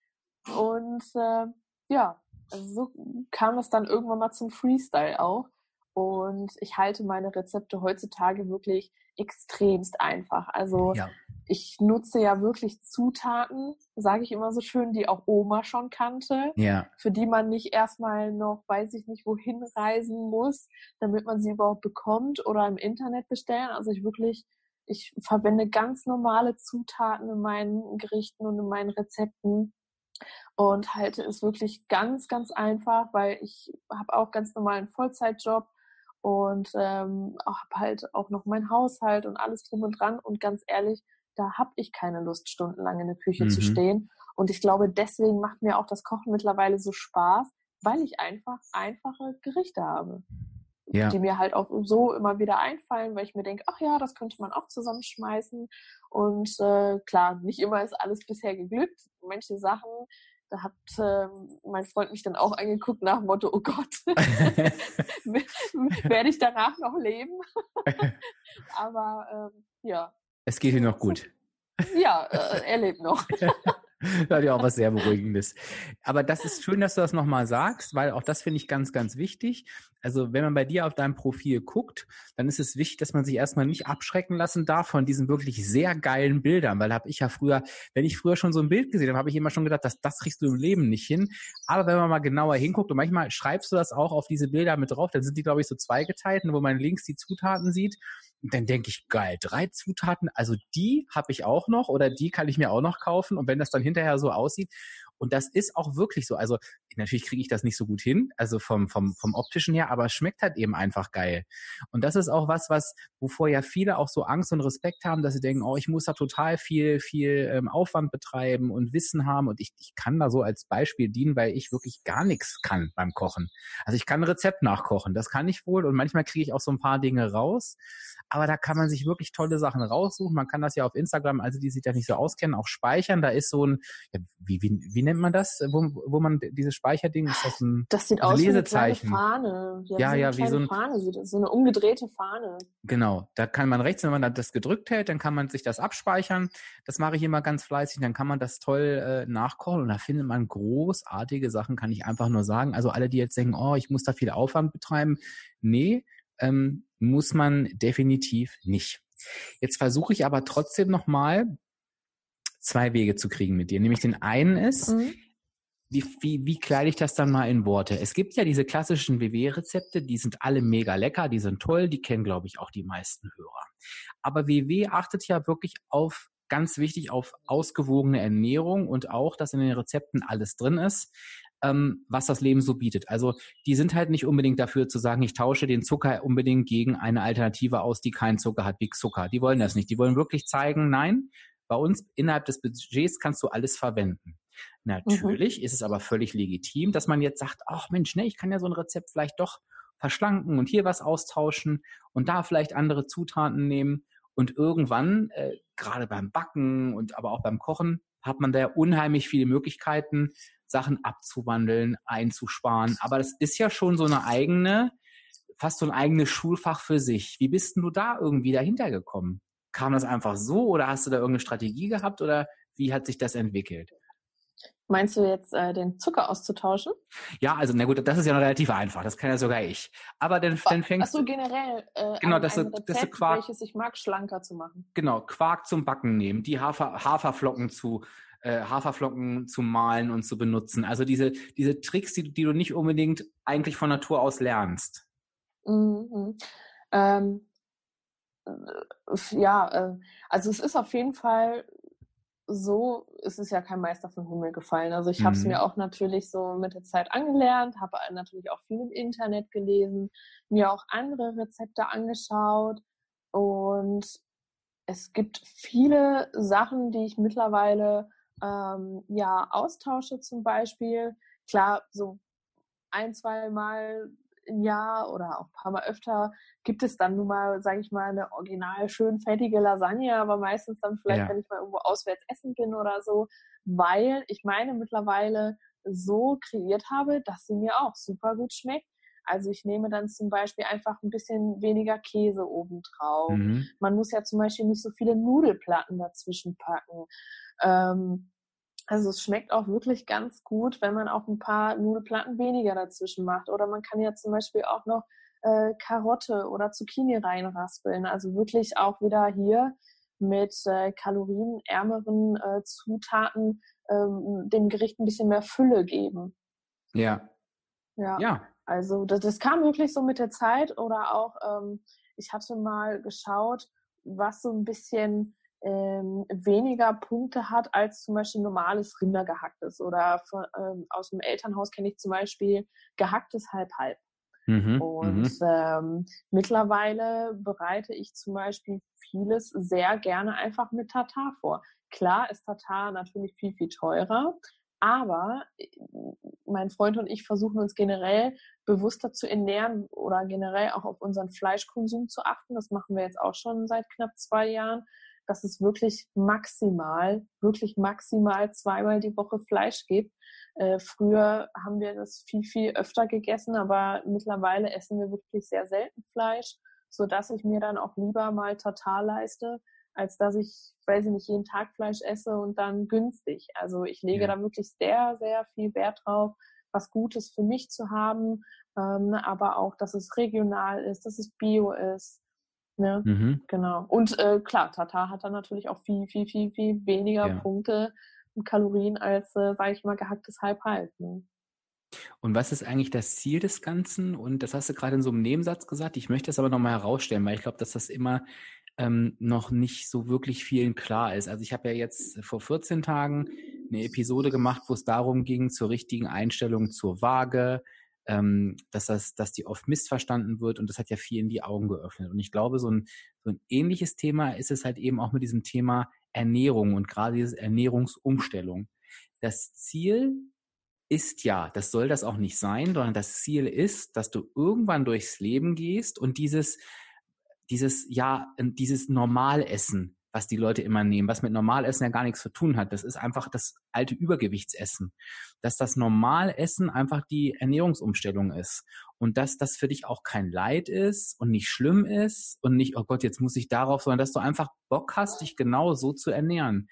Und äh, ja, also so kam es dann irgendwann mal zum Freestyle auch. Und ich halte meine Rezepte heutzutage wirklich extremst einfach. Also ja. ich nutze ja wirklich Zutaten, sage ich immer so schön, die auch Oma schon kannte, ja. für die man nicht erstmal noch, weiß ich nicht, wohin reisen muss, damit man sie überhaupt bekommt oder im Internet bestellen. Also ich wirklich, ich verwende ganz normale Zutaten in meinen Gerichten und in meinen Rezepten und halte es wirklich ganz, ganz einfach, weil ich habe auch ganz normalen Vollzeitjob und ähm, habe halt auch noch meinen Haushalt und alles drum und dran und ganz ehrlich, da habe ich keine Lust, stundenlang in der Küche mhm. zu stehen. Und ich glaube, deswegen macht mir auch das Kochen mittlerweile so Spaß, weil ich einfach einfache Gerichte habe. Ja. Die mir halt auch so immer wieder einfallen, weil ich mir denke, ach ja, das könnte man auch zusammenschmeißen. Und äh, klar, nicht immer ist alles bisher geglückt. Manche Sachen, da hat äh, mein Freund mich dann auch angeguckt nach dem Motto, oh Gott, werde ich danach noch leben? Aber ähm, ja. Es geht ihm noch gut. Ja, äh, er lebt noch. Hat ja auch was sehr Beruhigendes. Aber das ist schön, dass du das nochmal sagst, weil auch das finde ich ganz, ganz wichtig. Also wenn man bei dir auf deinem Profil guckt, dann ist es wichtig, dass man sich erstmal nicht abschrecken lassen darf von diesen wirklich sehr geilen Bildern, weil habe ich ja früher, wenn ich früher schon so ein Bild gesehen habe, habe ich immer schon gedacht, dass das kriegst du im Leben nicht hin. Aber wenn man mal genauer hinguckt und manchmal schreibst du das auch auf diese Bilder mit drauf, dann sind die, glaube ich, so zweigeteilt, wo man links die Zutaten sieht und dann denke ich, geil, drei Zutaten, also die habe ich auch noch oder die kann ich mir auch noch kaufen. Und wenn das dann hinterher so aussieht, und das ist auch wirklich so. Also natürlich kriege ich das nicht so gut hin, also vom, vom, vom optischen her, aber es schmeckt halt eben einfach geil. Und das ist auch was, was, wovor ja viele auch so Angst und Respekt haben, dass sie denken, oh, ich muss da total viel, viel ähm, Aufwand betreiben und Wissen haben. Und ich, ich kann da so als Beispiel dienen, weil ich wirklich gar nichts kann beim Kochen. Also ich kann ein Rezept nachkochen, das kann ich wohl. Und manchmal kriege ich auch so ein paar Dinge raus. Aber da kann man sich wirklich tolle Sachen raussuchen. Man kann das ja auf Instagram, also die sich da nicht so auskennen, auch speichern. Da ist so ein, ja, wie, wie, wie nennt man das, wo, wo man dieses Speicherding, ist das ein Das sieht aus Lesezeichen. wie eine Fahne. Ja, ja, ja wie so, ein, Fahne, so eine umgedrehte Fahne. Genau, da kann man rechts, wenn man das gedrückt hält, dann kann man sich das abspeichern. Das mache ich immer ganz fleißig, dann kann man das toll äh, nachkochen und da findet man großartige Sachen, kann ich einfach nur sagen. Also alle, die jetzt denken, oh, ich muss da viel Aufwand betreiben, nee, ähm, muss man definitiv nicht. Jetzt versuche ich aber trotzdem nochmal zwei Wege zu kriegen mit dir. Nämlich den einen ist, mhm. Wie, wie, wie kleide ich das dann mal in Worte? Es gibt ja diese klassischen WW-Rezepte, die sind alle mega lecker, die sind toll, die kennen, glaube ich, auch die meisten Hörer. Aber WW achtet ja wirklich auf ganz wichtig auf ausgewogene Ernährung und auch, dass in den Rezepten alles drin ist, ähm, was das Leben so bietet. Also die sind halt nicht unbedingt dafür zu sagen, ich tausche den Zucker unbedingt gegen eine Alternative aus, die keinen Zucker hat, wie Zucker. Die wollen das nicht. Die wollen wirklich zeigen, nein, bei uns innerhalb des Budgets kannst du alles verwenden. Natürlich mhm. ist es aber völlig legitim, dass man jetzt sagt, ach Mensch, ne, ich kann ja so ein Rezept vielleicht doch verschlanken und hier was austauschen und da vielleicht andere Zutaten nehmen. Und irgendwann, äh, gerade beim Backen und aber auch beim Kochen, hat man da unheimlich viele Möglichkeiten, Sachen abzuwandeln, einzusparen. Aber das ist ja schon so eine eigene, fast so ein eigenes Schulfach für sich. Wie bist denn du da irgendwie dahinter gekommen? Kam das einfach so oder hast du da irgendeine Strategie gehabt oder wie hat sich das entwickelt? Meinst du jetzt äh, den Zucker auszutauschen? Ja, also na gut, das ist ja noch relativ einfach. Das kann ja sogar ich. Aber dann, dann fängst du. Ach so, generell. Äh, genau, dass, du, dass du Quark. Welches ich mag, schlanker zu machen. Genau, Quark zum Backen nehmen, die Hafer, Haferflocken zu äh, Haferflocken zu malen und zu benutzen. Also diese diese Tricks, die, die du nicht unbedingt eigentlich von Natur aus lernst. Mhm. Ähm, äh, ja, äh, also es ist auf jeden Fall so ist es ja kein Meister vom Himmel gefallen. Also ich mhm. habe es mir auch natürlich so mit der Zeit angelernt, habe natürlich auch viel im Internet gelesen, mir auch andere Rezepte angeschaut und es gibt viele Sachen, die ich mittlerweile ähm, ja austausche zum Beispiel. Klar, so ein, zwei Mal im Jahr oder auch ein paar Mal öfter gibt es dann nun mal, sage ich mal, eine original schön fettige Lasagne, aber meistens dann vielleicht, ja. wenn ich mal irgendwo auswärts essen bin oder so, weil ich meine mittlerweile so kreiert habe, dass sie mir auch super gut schmeckt. Also ich nehme dann zum Beispiel einfach ein bisschen weniger Käse obendrauf. Mhm. Man muss ja zum Beispiel nicht so viele Nudelplatten dazwischen packen. Ähm, also es schmeckt auch wirklich ganz gut, wenn man auch ein paar Nudelplatten weniger dazwischen macht. Oder man kann ja zum Beispiel auch noch äh, Karotte oder Zucchini reinraspeln. Also wirklich auch wieder hier mit äh, kalorienärmeren äh, Zutaten ähm, dem Gericht ein bisschen mehr Fülle geben. Ja. Ja. ja. Also das, das kam wirklich so mit der Zeit oder auch, ähm, ich hatte mal geschaut, was so ein bisschen ähm, weniger Punkte hat als zum Beispiel normales Rindergehacktes. Oder von, ähm, aus dem Elternhaus kenne ich zum Beispiel gehacktes Halb-Halb. Mhm, und mhm. ähm, mittlerweile bereite ich zum Beispiel vieles sehr gerne einfach mit Tatar vor. Klar ist Tatar natürlich viel, viel teurer, aber äh, mein Freund und ich versuchen uns generell bewusster zu ernähren oder generell auch auf unseren Fleischkonsum zu achten. Das machen wir jetzt auch schon seit knapp zwei Jahren dass es wirklich maximal, wirklich maximal zweimal die Woche Fleisch gibt. Äh, früher haben wir das viel, viel öfter gegessen, aber mittlerweile essen wir wirklich sehr selten Fleisch, so dass ich mir dann auch lieber mal total leiste, als dass ich, weiß ich nicht, jeden Tag Fleisch esse und dann günstig. Also ich lege ja. da wirklich sehr, sehr viel Wert drauf, was Gutes für mich zu haben, ähm, aber auch, dass es regional ist, dass es bio ist, Ne? Mhm. Genau. Und äh, klar, Tata hat dann natürlich auch viel, viel, viel, viel weniger ja. Punkte und Kalorien als, äh, sage ich mal, gehacktes Halb-Halb. Ne? Und was ist eigentlich das Ziel des Ganzen? Und das hast du gerade in so einem Nebensatz gesagt. Ich möchte das aber nochmal herausstellen, weil ich glaube, dass das immer ähm, noch nicht so wirklich vielen klar ist. Also ich habe ja jetzt vor 14 Tagen eine Episode gemacht, wo es darum ging, zur richtigen Einstellung zur Waage, ähm, dass das, dass die oft missverstanden wird und das hat ja vielen die Augen geöffnet. Und ich glaube, so ein, so ein ähnliches Thema ist es halt eben auch mit diesem Thema Ernährung und gerade diese Ernährungsumstellung. Das Ziel ist ja, das soll das auch nicht sein, sondern das Ziel ist, dass du irgendwann durchs Leben gehst und dieses, dieses, ja, dieses Normalessen was die Leute immer nehmen, was mit Normalessen ja gar nichts zu tun hat. Das ist einfach das alte Übergewichtsessen. Dass das Normalessen einfach die Ernährungsumstellung ist. Und dass das für dich auch kein Leid ist und nicht schlimm ist und nicht, oh Gott, jetzt muss ich darauf, sondern dass du einfach Bock hast, dich genau so zu ernähren.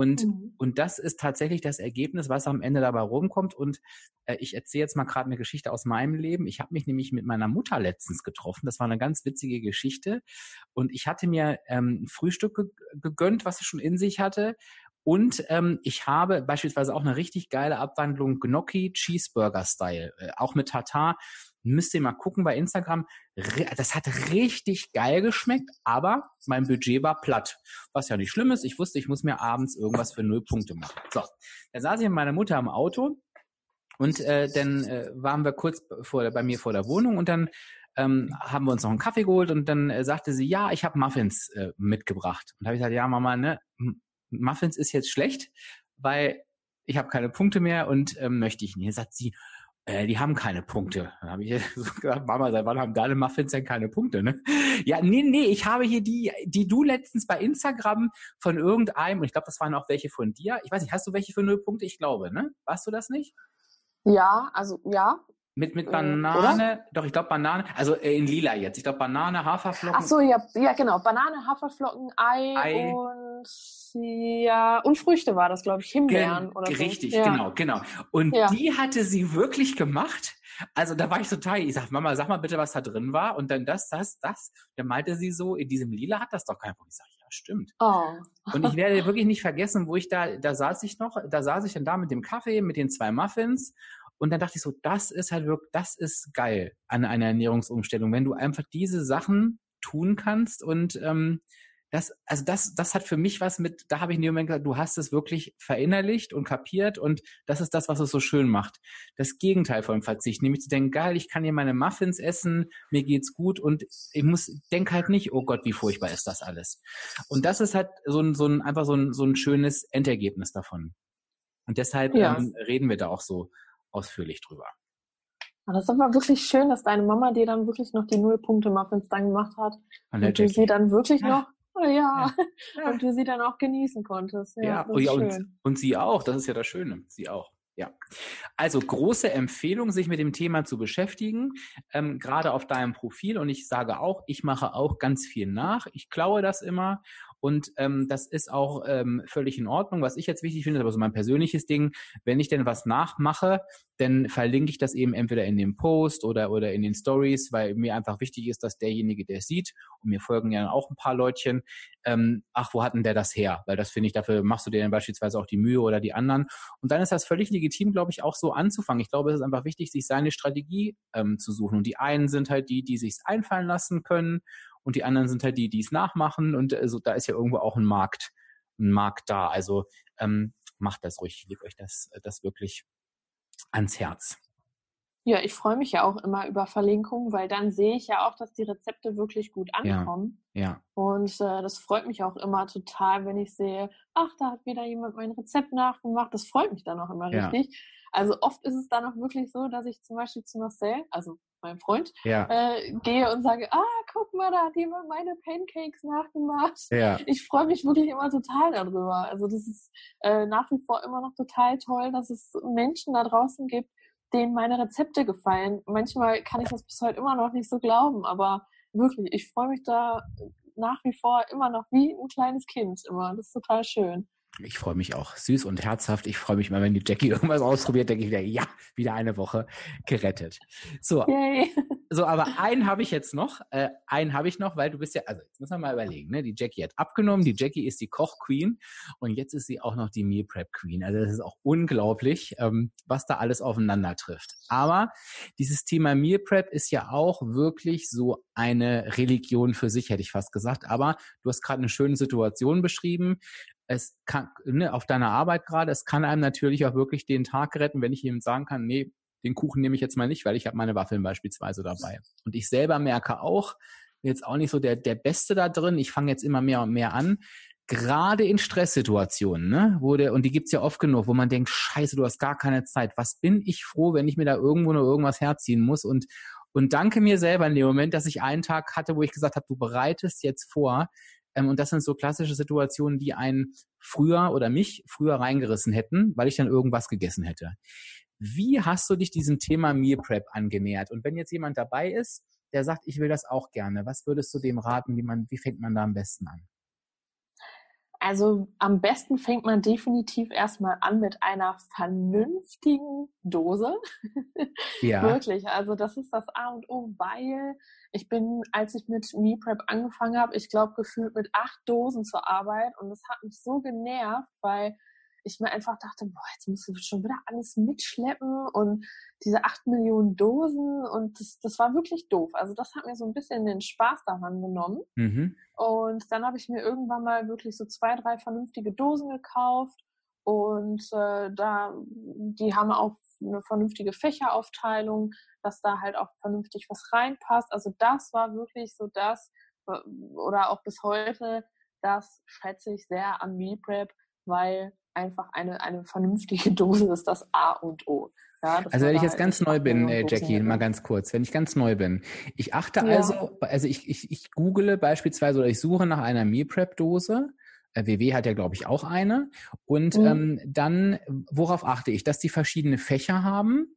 Und, mhm. und das ist tatsächlich das Ergebnis, was am Ende dabei rumkommt. Und äh, ich erzähle jetzt mal gerade eine Geschichte aus meinem Leben. Ich habe mich nämlich mit meiner Mutter letztens getroffen. Das war eine ganz witzige Geschichte. Und ich hatte mir ähm, ein Frühstück ge gegönnt, was sie schon in sich hatte. Und ähm, ich habe beispielsweise auch eine richtig geile Abwandlung Gnocchi Cheeseburger Style, äh, auch mit Tartar. Müsst ihr mal gucken bei Instagram. Das hat richtig geil geschmeckt, aber mein Budget war platt. Was ja nicht schlimm ist. Ich wusste, ich muss mir abends irgendwas für null Punkte machen. So, dann saß ich mit meiner Mutter im Auto und äh, dann äh, waren wir kurz vor, bei mir vor der Wohnung und dann ähm, haben wir uns noch einen Kaffee geholt und dann äh, sagte sie, ja, ich habe Muffins äh, mitgebracht. Und habe ich gesagt, ja, Mama, ne, Muffins ist jetzt schlecht, weil ich habe keine Punkte mehr und ähm, möchte ich nicht. Sagt sie, äh, die haben keine Punkte. Dann habe ich so gesagt, Mama, seit wann haben deine Muffins denn keine Punkte? Ne? Ja, nee, nee, ich habe hier die, die du letztens bei Instagram von irgendeinem, und ich glaube, das waren auch welche von dir. Ich weiß nicht, hast du welche für null Punkte? Ich glaube, ne? Warst du das nicht? Ja, also ja, mit, mit äh, Banane, äh, doch, ich glaube Banane, also äh, in lila jetzt. Ich glaube Banane, Haferflocken. Ach so, ja, ja, genau. Banane, Haferflocken, Ei, Ei. und ja, und Früchte war das, glaube ich, Himbeeren Gen oder so. Richtig, ja. genau, genau. Und ja. die hatte sie wirklich gemacht. Also da war ich total, ich sag, Mama, sag mal bitte, was da drin war. Und dann das, das, das. Dann meinte sie so, in diesem Lila hat das doch kein Punkt. Ich sag, ja, stimmt. Oh. Und ich werde wirklich nicht vergessen, wo ich da, da saß ich noch, da saß ich dann da mit dem Kaffee, mit den zwei Muffins und dann dachte ich so, das ist halt wirklich, das ist geil an einer Ernährungsumstellung, wenn du einfach diese Sachen tun kannst und ähm, das, also das, das hat für mich was mit, da habe ich in dem Moment gesagt, du hast es wirklich verinnerlicht und kapiert und das ist das, was es so schön macht. Das Gegenteil von Verzicht, nämlich zu denken, geil, ich kann hier meine Muffins essen, mir geht's gut und ich muss, denk halt nicht, oh Gott, wie furchtbar ist das alles. Und das ist halt so ein, so ein, einfach so ein, so ein schönes Endergebnis davon. Und deshalb ja. ähm, reden wir da auch so ausführlich drüber. Das ist aber wirklich schön, dass deine Mama dir dann wirklich noch die Nullpunkte-Muffins dann gemacht hat. Und, und du sie dann wirklich ja. noch Oh ja. ja. Und du sie dann auch genießen konntest. Ja, ja, und, und, und, sie auch. Das ist ja das Schöne. Sie auch. Ja. Also große Empfehlung, sich mit dem Thema zu beschäftigen, ähm, gerade auf deinem Profil. Und ich sage auch, ich mache auch ganz viel nach. Ich klaue das immer und ähm, das ist auch ähm, völlig in Ordnung. Was ich jetzt wichtig finde, ist aber so mein persönliches Ding, wenn ich denn was nachmache, dann verlinke ich das eben entweder in dem Post oder, oder in den Stories, weil mir einfach wichtig ist, dass derjenige, der es sieht, und mir folgen ja auch ein paar Leutchen, ähm, ach, wo hat denn der das her? Weil das finde ich, dafür machst du dir dann beispielsweise auch die Mühe oder die anderen. Und dann ist das völlig legitim, glaube ich, auch so anzufangen. Ich glaube, es ist einfach wichtig, sich seine Strategie ähm, zu suchen. Und die einen sind halt die, die sich's einfallen lassen können und die anderen sind halt die, die es nachmachen und also da ist ja irgendwo auch ein Markt, ein Markt da. Also ähm, macht das ruhig, ich lege euch das, das wirklich ans Herz. Ja, ich freue mich ja auch immer über Verlinkungen, weil dann sehe ich ja auch, dass die Rezepte wirklich gut ankommen. Ja. ja. Und äh, das freut mich auch immer total, wenn ich sehe, ach, da hat wieder jemand mein Rezept nachgemacht. Das freut mich dann auch immer ja. richtig. Also oft ist es dann auch wirklich so, dass ich zum Beispiel zu Marcel, also meinem Freund, ja. äh, gehe und sage, ah, guck mal, da hat jemand meine Pancakes nachgemacht. Ja. Ich freue mich wirklich immer total darüber. Also das ist äh, nach wie vor immer noch total toll, dass es Menschen da draußen gibt, denen meine Rezepte gefallen. Manchmal kann ich das bis heute immer noch nicht so glauben, aber wirklich, ich freue mich da nach wie vor immer noch wie ein kleines Kind immer. Das ist total schön. Ich freue mich auch. Süß und herzhaft. Ich freue mich mal, wenn die Jackie irgendwas ausprobiert, denke ich wieder, ja, wieder eine Woche gerettet. So, Yay. so aber einen habe ich jetzt noch. Äh, einen habe ich noch, weil du bist ja, also jetzt muss man mal überlegen, ne? Die Jackie hat abgenommen, die Jackie ist die Koch-Queen und jetzt ist sie auch noch die Meal Prep-Queen. Also das ist auch unglaublich, ähm, was da alles aufeinander trifft. Aber dieses Thema Meal Prep ist ja auch wirklich so eine Religion für sich, hätte ich fast gesagt. Aber du hast gerade eine schöne Situation beschrieben es kann, ne, auf deiner Arbeit gerade, es kann einem natürlich auch wirklich den Tag retten, wenn ich ihm sagen kann, nee, den Kuchen nehme ich jetzt mal nicht, weil ich habe meine Waffeln beispielsweise dabei. Und ich selber merke auch, jetzt auch nicht so der, der Beste da drin, ich fange jetzt immer mehr und mehr an, gerade in Stresssituationen, ne, wo der, und die gibt's ja oft genug, wo man denkt, scheiße, du hast gar keine Zeit. Was bin ich froh, wenn ich mir da irgendwo nur irgendwas herziehen muss und, und danke mir selber in dem Moment, dass ich einen Tag hatte, wo ich gesagt habe, du bereitest jetzt vor, ähm, und das sind so klassische Situationen, die einen früher oder mich früher reingerissen hätten, weil ich dann irgendwas gegessen hätte. Wie hast du dich diesem Thema Meal Prep angenähert? Und wenn jetzt jemand dabei ist, der sagt, ich will das auch gerne, was würdest du dem raten? Wie man, wie fängt man da am besten an? Also am besten fängt man definitiv erstmal an mit einer vernünftigen Dose. Ja. Wirklich. Also das ist das A und O, weil ich bin, als ich mit Me Prep angefangen habe, ich glaube gefühlt mit acht Dosen zur Arbeit und das hat mich so genervt, weil ich mir einfach dachte, boah, jetzt musst du schon wieder alles mitschleppen und diese acht Millionen Dosen und das, das war wirklich doof. Also das hat mir so ein bisschen den Spaß daran genommen. Mhm. Und dann habe ich mir irgendwann mal wirklich so zwei, drei vernünftige Dosen gekauft und äh, da, die haben auch eine vernünftige Fächeraufteilung, dass da halt auch vernünftig was reinpasst. Also das war wirklich so das, äh, oder auch bis heute, das schätze ich sehr am Meal Prep, weil einfach eine, eine vernünftige Dose ist das A und O. Ja, also wenn ich jetzt halt ganz neu bin, äh, Jackie, mal ganz kurz, wenn ich ganz neu bin, ich achte ja. also, also ich, ich, ich google beispielsweise oder ich suche nach einer Meal Prep Dose. WW äh, hat ja, glaube ich, auch eine. Und mhm. ähm, dann, worauf achte ich? Dass die verschiedene Fächer haben,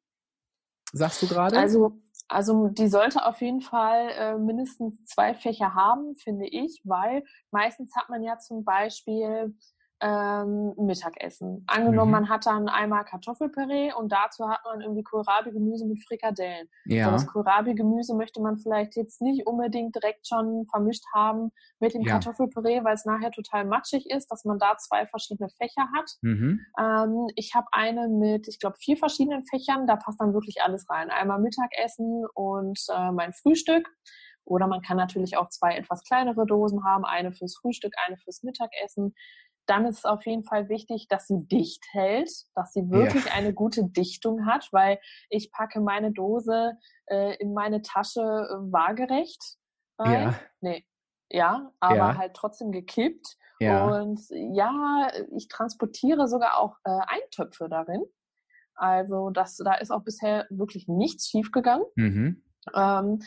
sagst du gerade? Also, also die sollte auf jeden Fall äh, mindestens zwei Fächer haben, finde ich, weil meistens hat man ja zum Beispiel ähm, Mittagessen. Angenommen, mhm. man hat dann einmal Kartoffelpüree und dazu hat man irgendwie Kohlrabi-Gemüse mit Frikadellen. Ja. So, das Kohlrabi-Gemüse möchte man vielleicht jetzt nicht unbedingt direkt schon vermischt haben mit dem ja. Kartoffelpüree, weil es nachher total matschig ist, dass man da zwei verschiedene Fächer hat. Mhm. Ähm, ich habe eine mit, ich glaube, vier verschiedenen Fächern. Da passt dann wirklich alles rein. Einmal Mittagessen und äh, mein Frühstück. Oder man kann natürlich auch zwei etwas kleinere Dosen haben, eine fürs Frühstück, eine fürs Mittagessen. Dann ist es auf jeden Fall wichtig, dass sie dicht hält, dass sie wirklich ja. eine gute Dichtung hat, weil ich packe meine Dose äh, in meine Tasche äh, waagerecht rein. Ja. Nee. Ja, aber ja. halt trotzdem gekippt. Ja. Und ja, ich transportiere sogar auch äh, Eintöpfe darin. Also das, da ist auch bisher wirklich nichts schiefgegangen. Mhm. Ähm,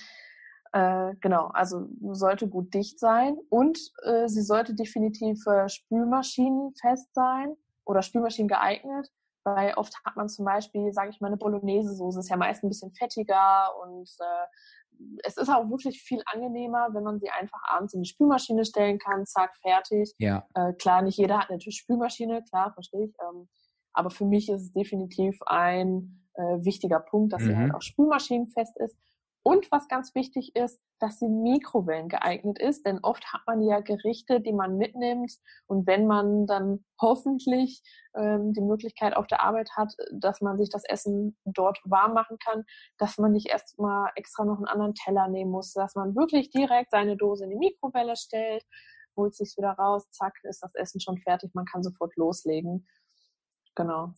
äh, genau, also sollte gut dicht sein und äh, sie sollte definitiv äh, spülmaschinenfest sein oder Spülmaschinen geeignet, weil oft hat man zum Beispiel, sage ich mal, eine Bolognese-Soße, ist ja meist ein bisschen fettiger und äh, es ist auch wirklich viel angenehmer, wenn man sie einfach abends in die Spülmaschine stellen kann, zack, fertig. Ja. Äh, klar, nicht jeder hat natürlich Spülmaschine, klar, verstehe ich. Ähm, aber für mich ist es definitiv ein äh, wichtiger Punkt, dass mhm. sie halt auch spülmaschinenfest ist. Und was ganz wichtig ist, dass sie Mikrowellen geeignet ist, denn oft hat man ja Gerichte, die man mitnimmt und wenn man dann hoffentlich ähm, die Möglichkeit auf der Arbeit hat, dass man sich das Essen dort warm machen kann, dass man nicht erst mal extra noch einen anderen Teller nehmen muss, dass man wirklich direkt seine Dose in die Mikrowelle stellt, holt sich wieder raus, zack, ist das Essen schon fertig, man kann sofort loslegen. Genau.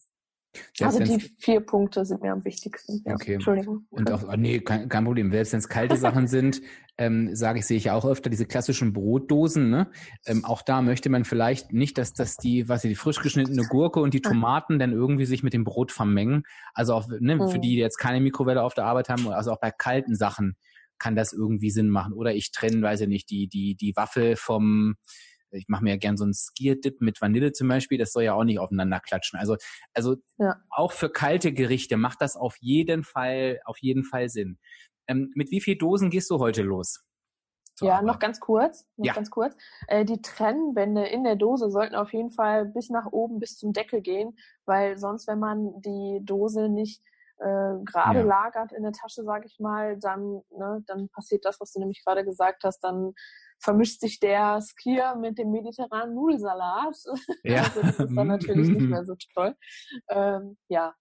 Selbst also die vier Punkte sind mir am wichtigsten. Ja, okay. Entschuldigung. Und auch, nee, kein, kein Problem. Selbst wenn es kalte Sachen sind, ähm, sage ich, sehe ich auch öfter diese klassischen Brotdosen. Ne? Ähm, auch da möchte man vielleicht nicht, dass, dass die, was die frisch geschnittene Gurke und die Tomaten dann irgendwie sich mit dem Brot vermengen. Also auch ne, mhm. für die, die jetzt keine Mikrowelle auf der Arbeit haben, also auch bei kalten Sachen kann das irgendwie Sinn machen. Oder ich trenne, weiß ich nicht, die, die, die Waffel vom ich mache mir ja gern so einen Skier-Dip mit Vanille zum Beispiel, das soll ja auch nicht aufeinander klatschen. Also, also ja. auch für kalte Gerichte macht das auf jeden Fall, auf jeden Fall Sinn. Ähm, mit wie viel Dosen gehst du heute los? Ja, Arbeit? noch ganz kurz, noch ja. ganz kurz. Äh, die Trennwände in der Dose sollten auf jeden Fall bis nach oben, bis zum Deckel gehen, weil sonst, wenn man die Dose nicht äh, gerade ja. lagert in der Tasche, sage ich mal, dann, ne, dann passiert das, was du nämlich gerade gesagt hast, dann vermischt sich der Skier mit dem mediterranen Nudelsalat. Ja. Also das ist dann natürlich nicht mehr so toll. Ähm, ja.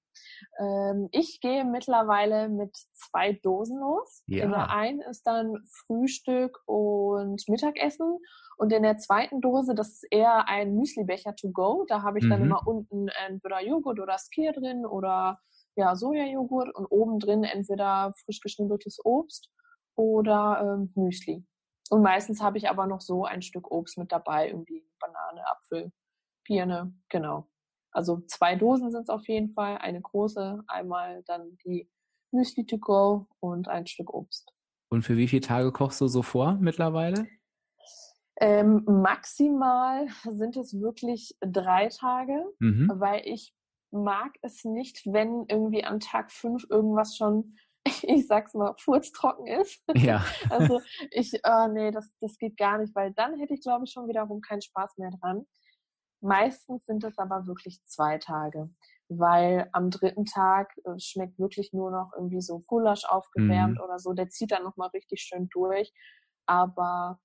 Ähm, ich gehe mittlerweile mit zwei Dosen los. Ja. In der einen ist dann Frühstück und Mittagessen. Und in der zweiten Dose, das ist eher ein Müslibecher to go. Da habe ich mhm. dann immer unten entweder Joghurt oder Skier drin oder ja, Sojajoghurt und oben drin entweder frisch geschnibbeltes Obst oder ähm, Müsli. Und meistens habe ich aber noch so ein Stück Obst mit dabei, irgendwie Banane, Apfel, Birne, genau. Also zwei Dosen sind es auf jeden Fall, eine große, einmal dann die Müsli to go und ein Stück Obst. Und für wie viele Tage kochst du so vor mittlerweile? Ähm, maximal sind es wirklich drei Tage, mhm. weil ich mag es nicht, wenn irgendwie an Tag fünf irgendwas schon ich sag's mal, furztrocken ist. Ja. also ich, äh, nee, das, das geht gar nicht, weil dann hätte ich, glaube ich, schon wiederum keinen Spaß mehr dran. Meistens sind es aber wirklich zwei Tage, weil am dritten Tag äh, schmeckt wirklich nur noch irgendwie so Gulasch aufgewärmt mhm. oder so. Der zieht dann nochmal richtig schön durch. Aber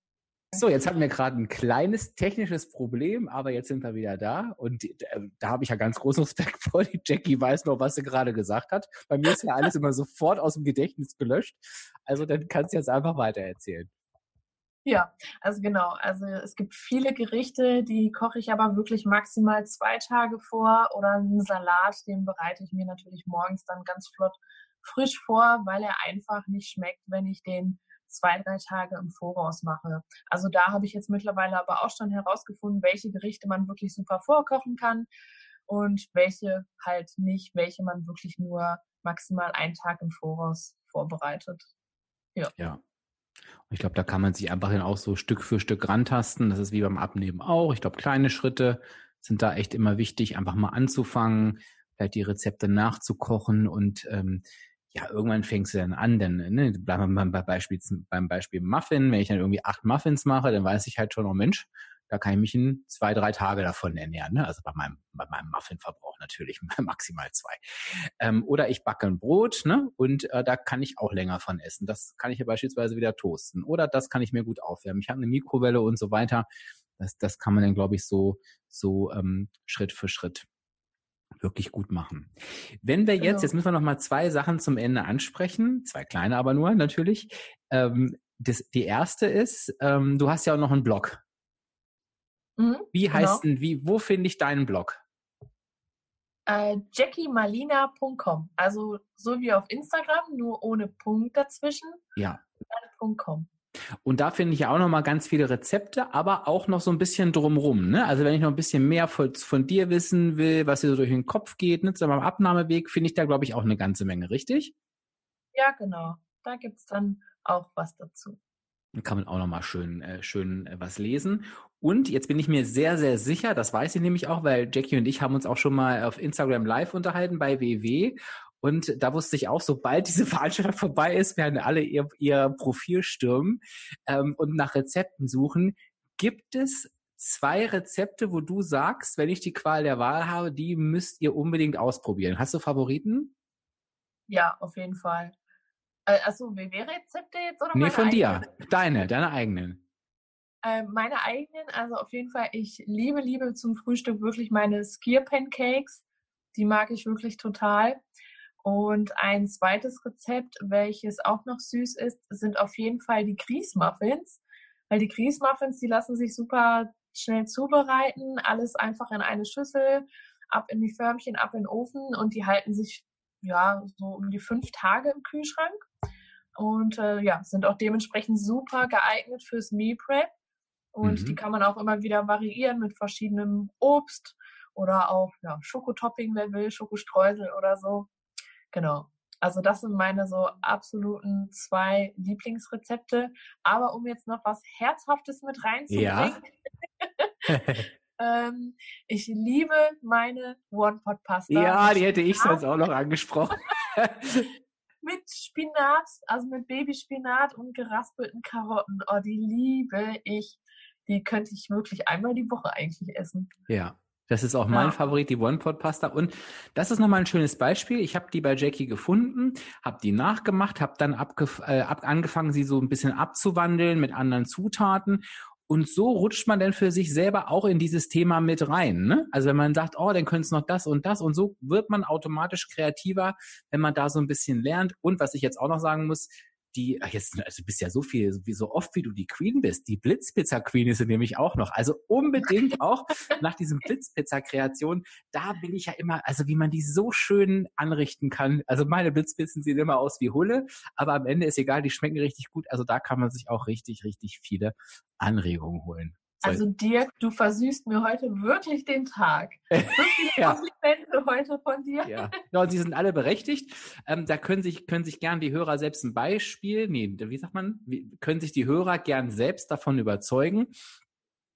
so, jetzt hatten wir gerade ein kleines technisches Problem, aber jetzt sind wir wieder da und äh, da habe ich ja ganz großen Respekt vor. Die Jackie weiß noch, was sie gerade gesagt hat. Bei mir ist ja alles immer sofort aus dem Gedächtnis gelöscht. Also dann kannst du jetzt einfach weiter erzählen. Ja, also genau. Also es gibt viele Gerichte, die koche ich aber wirklich maximal zwei Tage vor oder einen Salat, den bereite ich mir natürlich morgens dann ganz flott frisch vor, weil er einfach nicht schmeckt, wenn ich den zwei, drei Tage im Voraus mache. Also da habe ich jetzt mittlerweile aber auch schon herausgefunden, welche Gerichte man wirklich super vorkochen kann und welche halt nicht, welche man wirklich nur maximal einen Tag im Voraus vorbereitet. Ja. Ja. Ich glaube, da kann man sich einfach dann auch so Stück für Stück rantasten. Das ist wie beim Abnehmen auch. Ich glaube, kleine Schritte sind da echt immer wichtig, einfach mal anzufangen, vielleicht die Rezepte nachzukochen und ähm, ja, irgendwann fängst du dann an, denn, ne, bleiben wir beim Beispiel, beim Beispiel Muffin, wenn ich dann irgendwie acht Muffins mache, dann weiß ich halt schon, oh Mensch, da kann ich mich in zwei, drei Tage davon ernähren. Ne? Also bei meinem, bei meinem Muffinverbrauch natürlich maximal zwei. Ähm, oder ich backe ein Brot ne? und äh, da kann ich auch länger von essen. Das kann ich ja beispielsweise wieder toasten. Oder das kann ich mir gut aufwärmen. Ich habe eine Mikrowelle und so weiter. Das, das kann man dann, glaube ich, so, so ähm, Schritt für Schritt wirklich gut machen. Wenn wir jetzt, genau. jetzt müssen wir noch mal zwei Sachen zum Ende ansprechen, zwei kleine aber nur natürlich. Ähm, das, die erste ist, ähm, du hast ja auch noch einen Blog. Mhm, wie genau. heißt denn, wie, wo finde ich deinen Blog? Äh, JackieMalina.com. Also so wie auf Instagram, nur ohne Punkt dazwischen. Ja. .com. Und da finde ich auch noch mal ganz viele Rezepte, aber auch noch so ein bisschen drumrum. Ne? Also wenn ich noch ein bisschen mehr von, von dir wissen will, was dir so durch den Kopf geht, ne, zu meinem Abnahmeweg, finde ich da, glaube ich, auch eine ganze Menge, richtig? Ja, genau. Da gibt es dann auch was dazu. Dann kann man auch noch mal schön, äh, schön äh, was lesen. Und jetzt bin ich mir sehr, sehr sicher, das weiß ich nämlich auch, weil Jackie und ich haben uns auch schon mal auf Instagram Live unterhalten bei WW. Und da wusste ich auch, sobald diese Veranstaltung vorbei ist, werden alle ihr, ihr Profil stürmen ähm, und nach Rezepten suchen. Gibt es zwei Rezepte, wo du sagst, wenn ich die Qual der Wahl habe, die müsst ihr unbedingt ausprobieren? Hast du Favoriten? Ja, auf jeden Fall. Äh, achso, WW-Rezepte jetzt oder Nee, von eigenen? dir. Deine, deine eigenen. Äh, meine eigenen, also auf jeden Fall, ich liebe, liebe zum Frühstück wirklich meine Skier Pancakes. Die mag ich wirklich total. Und ein zweites Rezept, welches auch noch süß ist, sind auf jeden Fall die Grießmuffins. Weil die Grießmuffins, die lassen sich super schnell zubereiten. Alles einfach in eine Schüssel, ab in die Förmchen, ab in den Ofen und die halten sich ja so um die fünf Tage im Kühlschrank und äh, ja, sind auch dementsprechend super geeignet fürs Meal Prep. Und mhm. die kann man auch immer wieder variieren mit verschiedenem Obst oder auch ja, Schokotopping, wer will, Schokostreusel oder so. Genau. Also das sind meine so absoluten zwei Lieblingsrezepte. Aber um jetzt noch was Herzhaftes mit reinzubringen. Ja. ähm, ich liebe meine One-Pot-Pasta. Ja, die hätte ich sonst auch noch angesprochen. mit Spinat, also mit Babyspinat und geraspelten Karotten. Oh, die liebe ich. Die könnte ich wirklich einmal die Woche eigentlich essen. Ja. Das ist auch mein ja. Favorit, die One-Pot-Pasta. Und das ist nochmal ein schönes Beispiel. Ich habe die bei Jackie gefunden, habe die nachgemacht, habe dann äh, ab, angefangen, sie so ein bisschen abzuwandeln mit anderen Zutaten. Und so rutscht man dann für sich selber auch in dieses Thema mit rein. Ne? Also wenn man sagt, oh, dann könnte es noch das und das. Und so wird man automatisch kreativer, wenn man da so ein bisschen lernt. Und was ich jetzt auch noch sagen muss, die, jetzt, also du bist ja so viel, wie so oft wie du die Queen bist. Die Blitzpizza Queen ist sie nämlich auch noch. Also unbedingt auch nach diesem Blitzpizza Kreation, da bin ich ja immer, also wie man die so schön anrichten kann. Also meine Blitzpizzen sehen immer aus wie Hulle, aber am Ende ist egal, die schmecken richtig gut. Also da kann man sich auch richtig, richtig viele Anregungen holen. Also Dirk, du versüßt mir heute wirklich den Tag. So viele ja. Komplimente heute von dir. Ja, ja und sie sind alle berechtigt. Ähm, da können sich, können sich gern die Hörer selbst ein Beispiel, nee, wie sagt man, können sich die Hörer gern selbst davon überzeugen.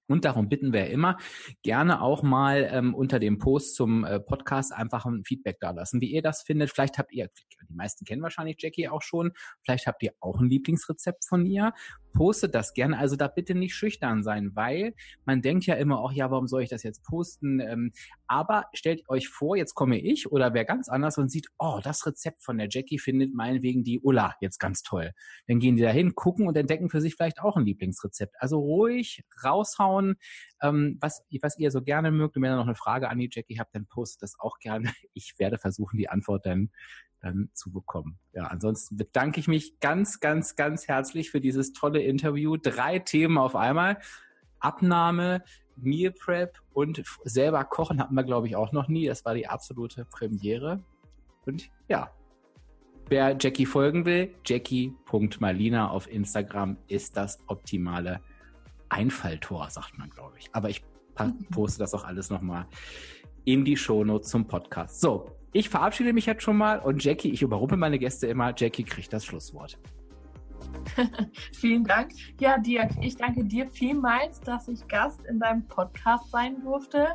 Und darum bitten wir immer, gerne auch mal ähm, unter dem Post zum äh, Podcast einfach ein Feedback da lassen, wie ihr das findet. Vielleicht habt ihr, die meisten kennen wahrscheinlich Jackie auch schon, vielleicht habt ihr auch ein Lieblingsrezept von ihr postet das gerne. Also da bitte nicht schüchtern sein, weil man denkt ja immer, auch ja, warum soll ich das jetzt posten? Ähm, aber stellt euch vor, jetzt komme ich oder wer ganz anders und sieht, oh, das Rezept von der Jackie findet meinetwegen die Ulla jetzt ganz toll. Dann gehen die da hin, gucken und entdecken für sich vielleicht auch ein Lieblingsrezept. Also ruhig raushauen, ähm, was, was ihr so gerne mögt. Und wenn ihr noch eine Frage an die Jackie habt, dann postet das auch gerne. Ich werde versuchen, die Antwort dann dann zu bekommen. Ja, ansonsten bedanke ich mich ganz, ganz, ganz herzlich für dieses tolle Interview. Drei Themen auf einmal. Abnahme, Meal Prep und selber kochen hatten wir, glaube ich, auch noch nie. Das war die absolute Premiere. Und ja, wer Jackie folgen will, jackie.malina auf Instagram ist das optimale Einfalltor, sagt man, glaube ich. Aber ich poste das auch alles nochmal in die Shownotes zum Podcast. So, ich verabschiede mich jetzt schon mal und Jackie, ich überrumpel meine Gäste immer. Jackie kriegt das Schlusswort. Vielen Dank. Ja, Dirk, ich danke dir vielmals, dass ich Gast in deinem Podcast sein durfte.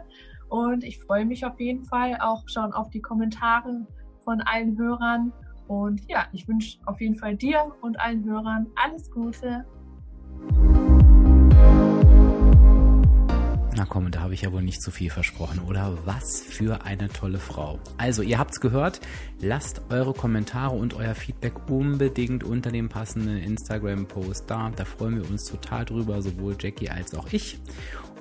Und ich freue mich auf jeden Fall auch schon auf die Kommentare von allen Hörern. Und ja, ich wünsche auf jeden Fall dir und allen Hörern alles Gute. Na komm, da habe ich ja wohl nicht zu viel versprochen, oder? Was für eine tolle Frau. Also, ihr habt's gehört. Lasst eure Kommentare und euer Feedback unbedingt unter dem passenden Instagram-Post da. Da freuen wir uns total drüber, sowohl Jackie als auch ich.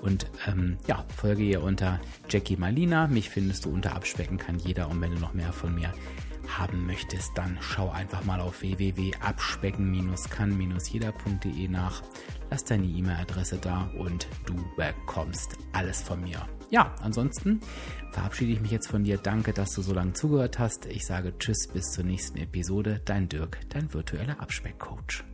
Und ähm, ja, folge ihr unter Jackie Malina. Mich findest du unter Abspecken kann jeder. Und wenn du noch mehr von mir haben möchtest, dann schau einfach mal auf www.abspecken-kann-jeder.de nach. Lass deine E-Mail-Adresse da und du bekommst alles von mir. Ja, ansonsten verabschiede ich mich jetzt von dir. Danke, dass du so lange zugehört hast. Ich sage Tschüss, bis zur nächsten Episode. Dein Dirk, dein virtueller Abspeckcoach.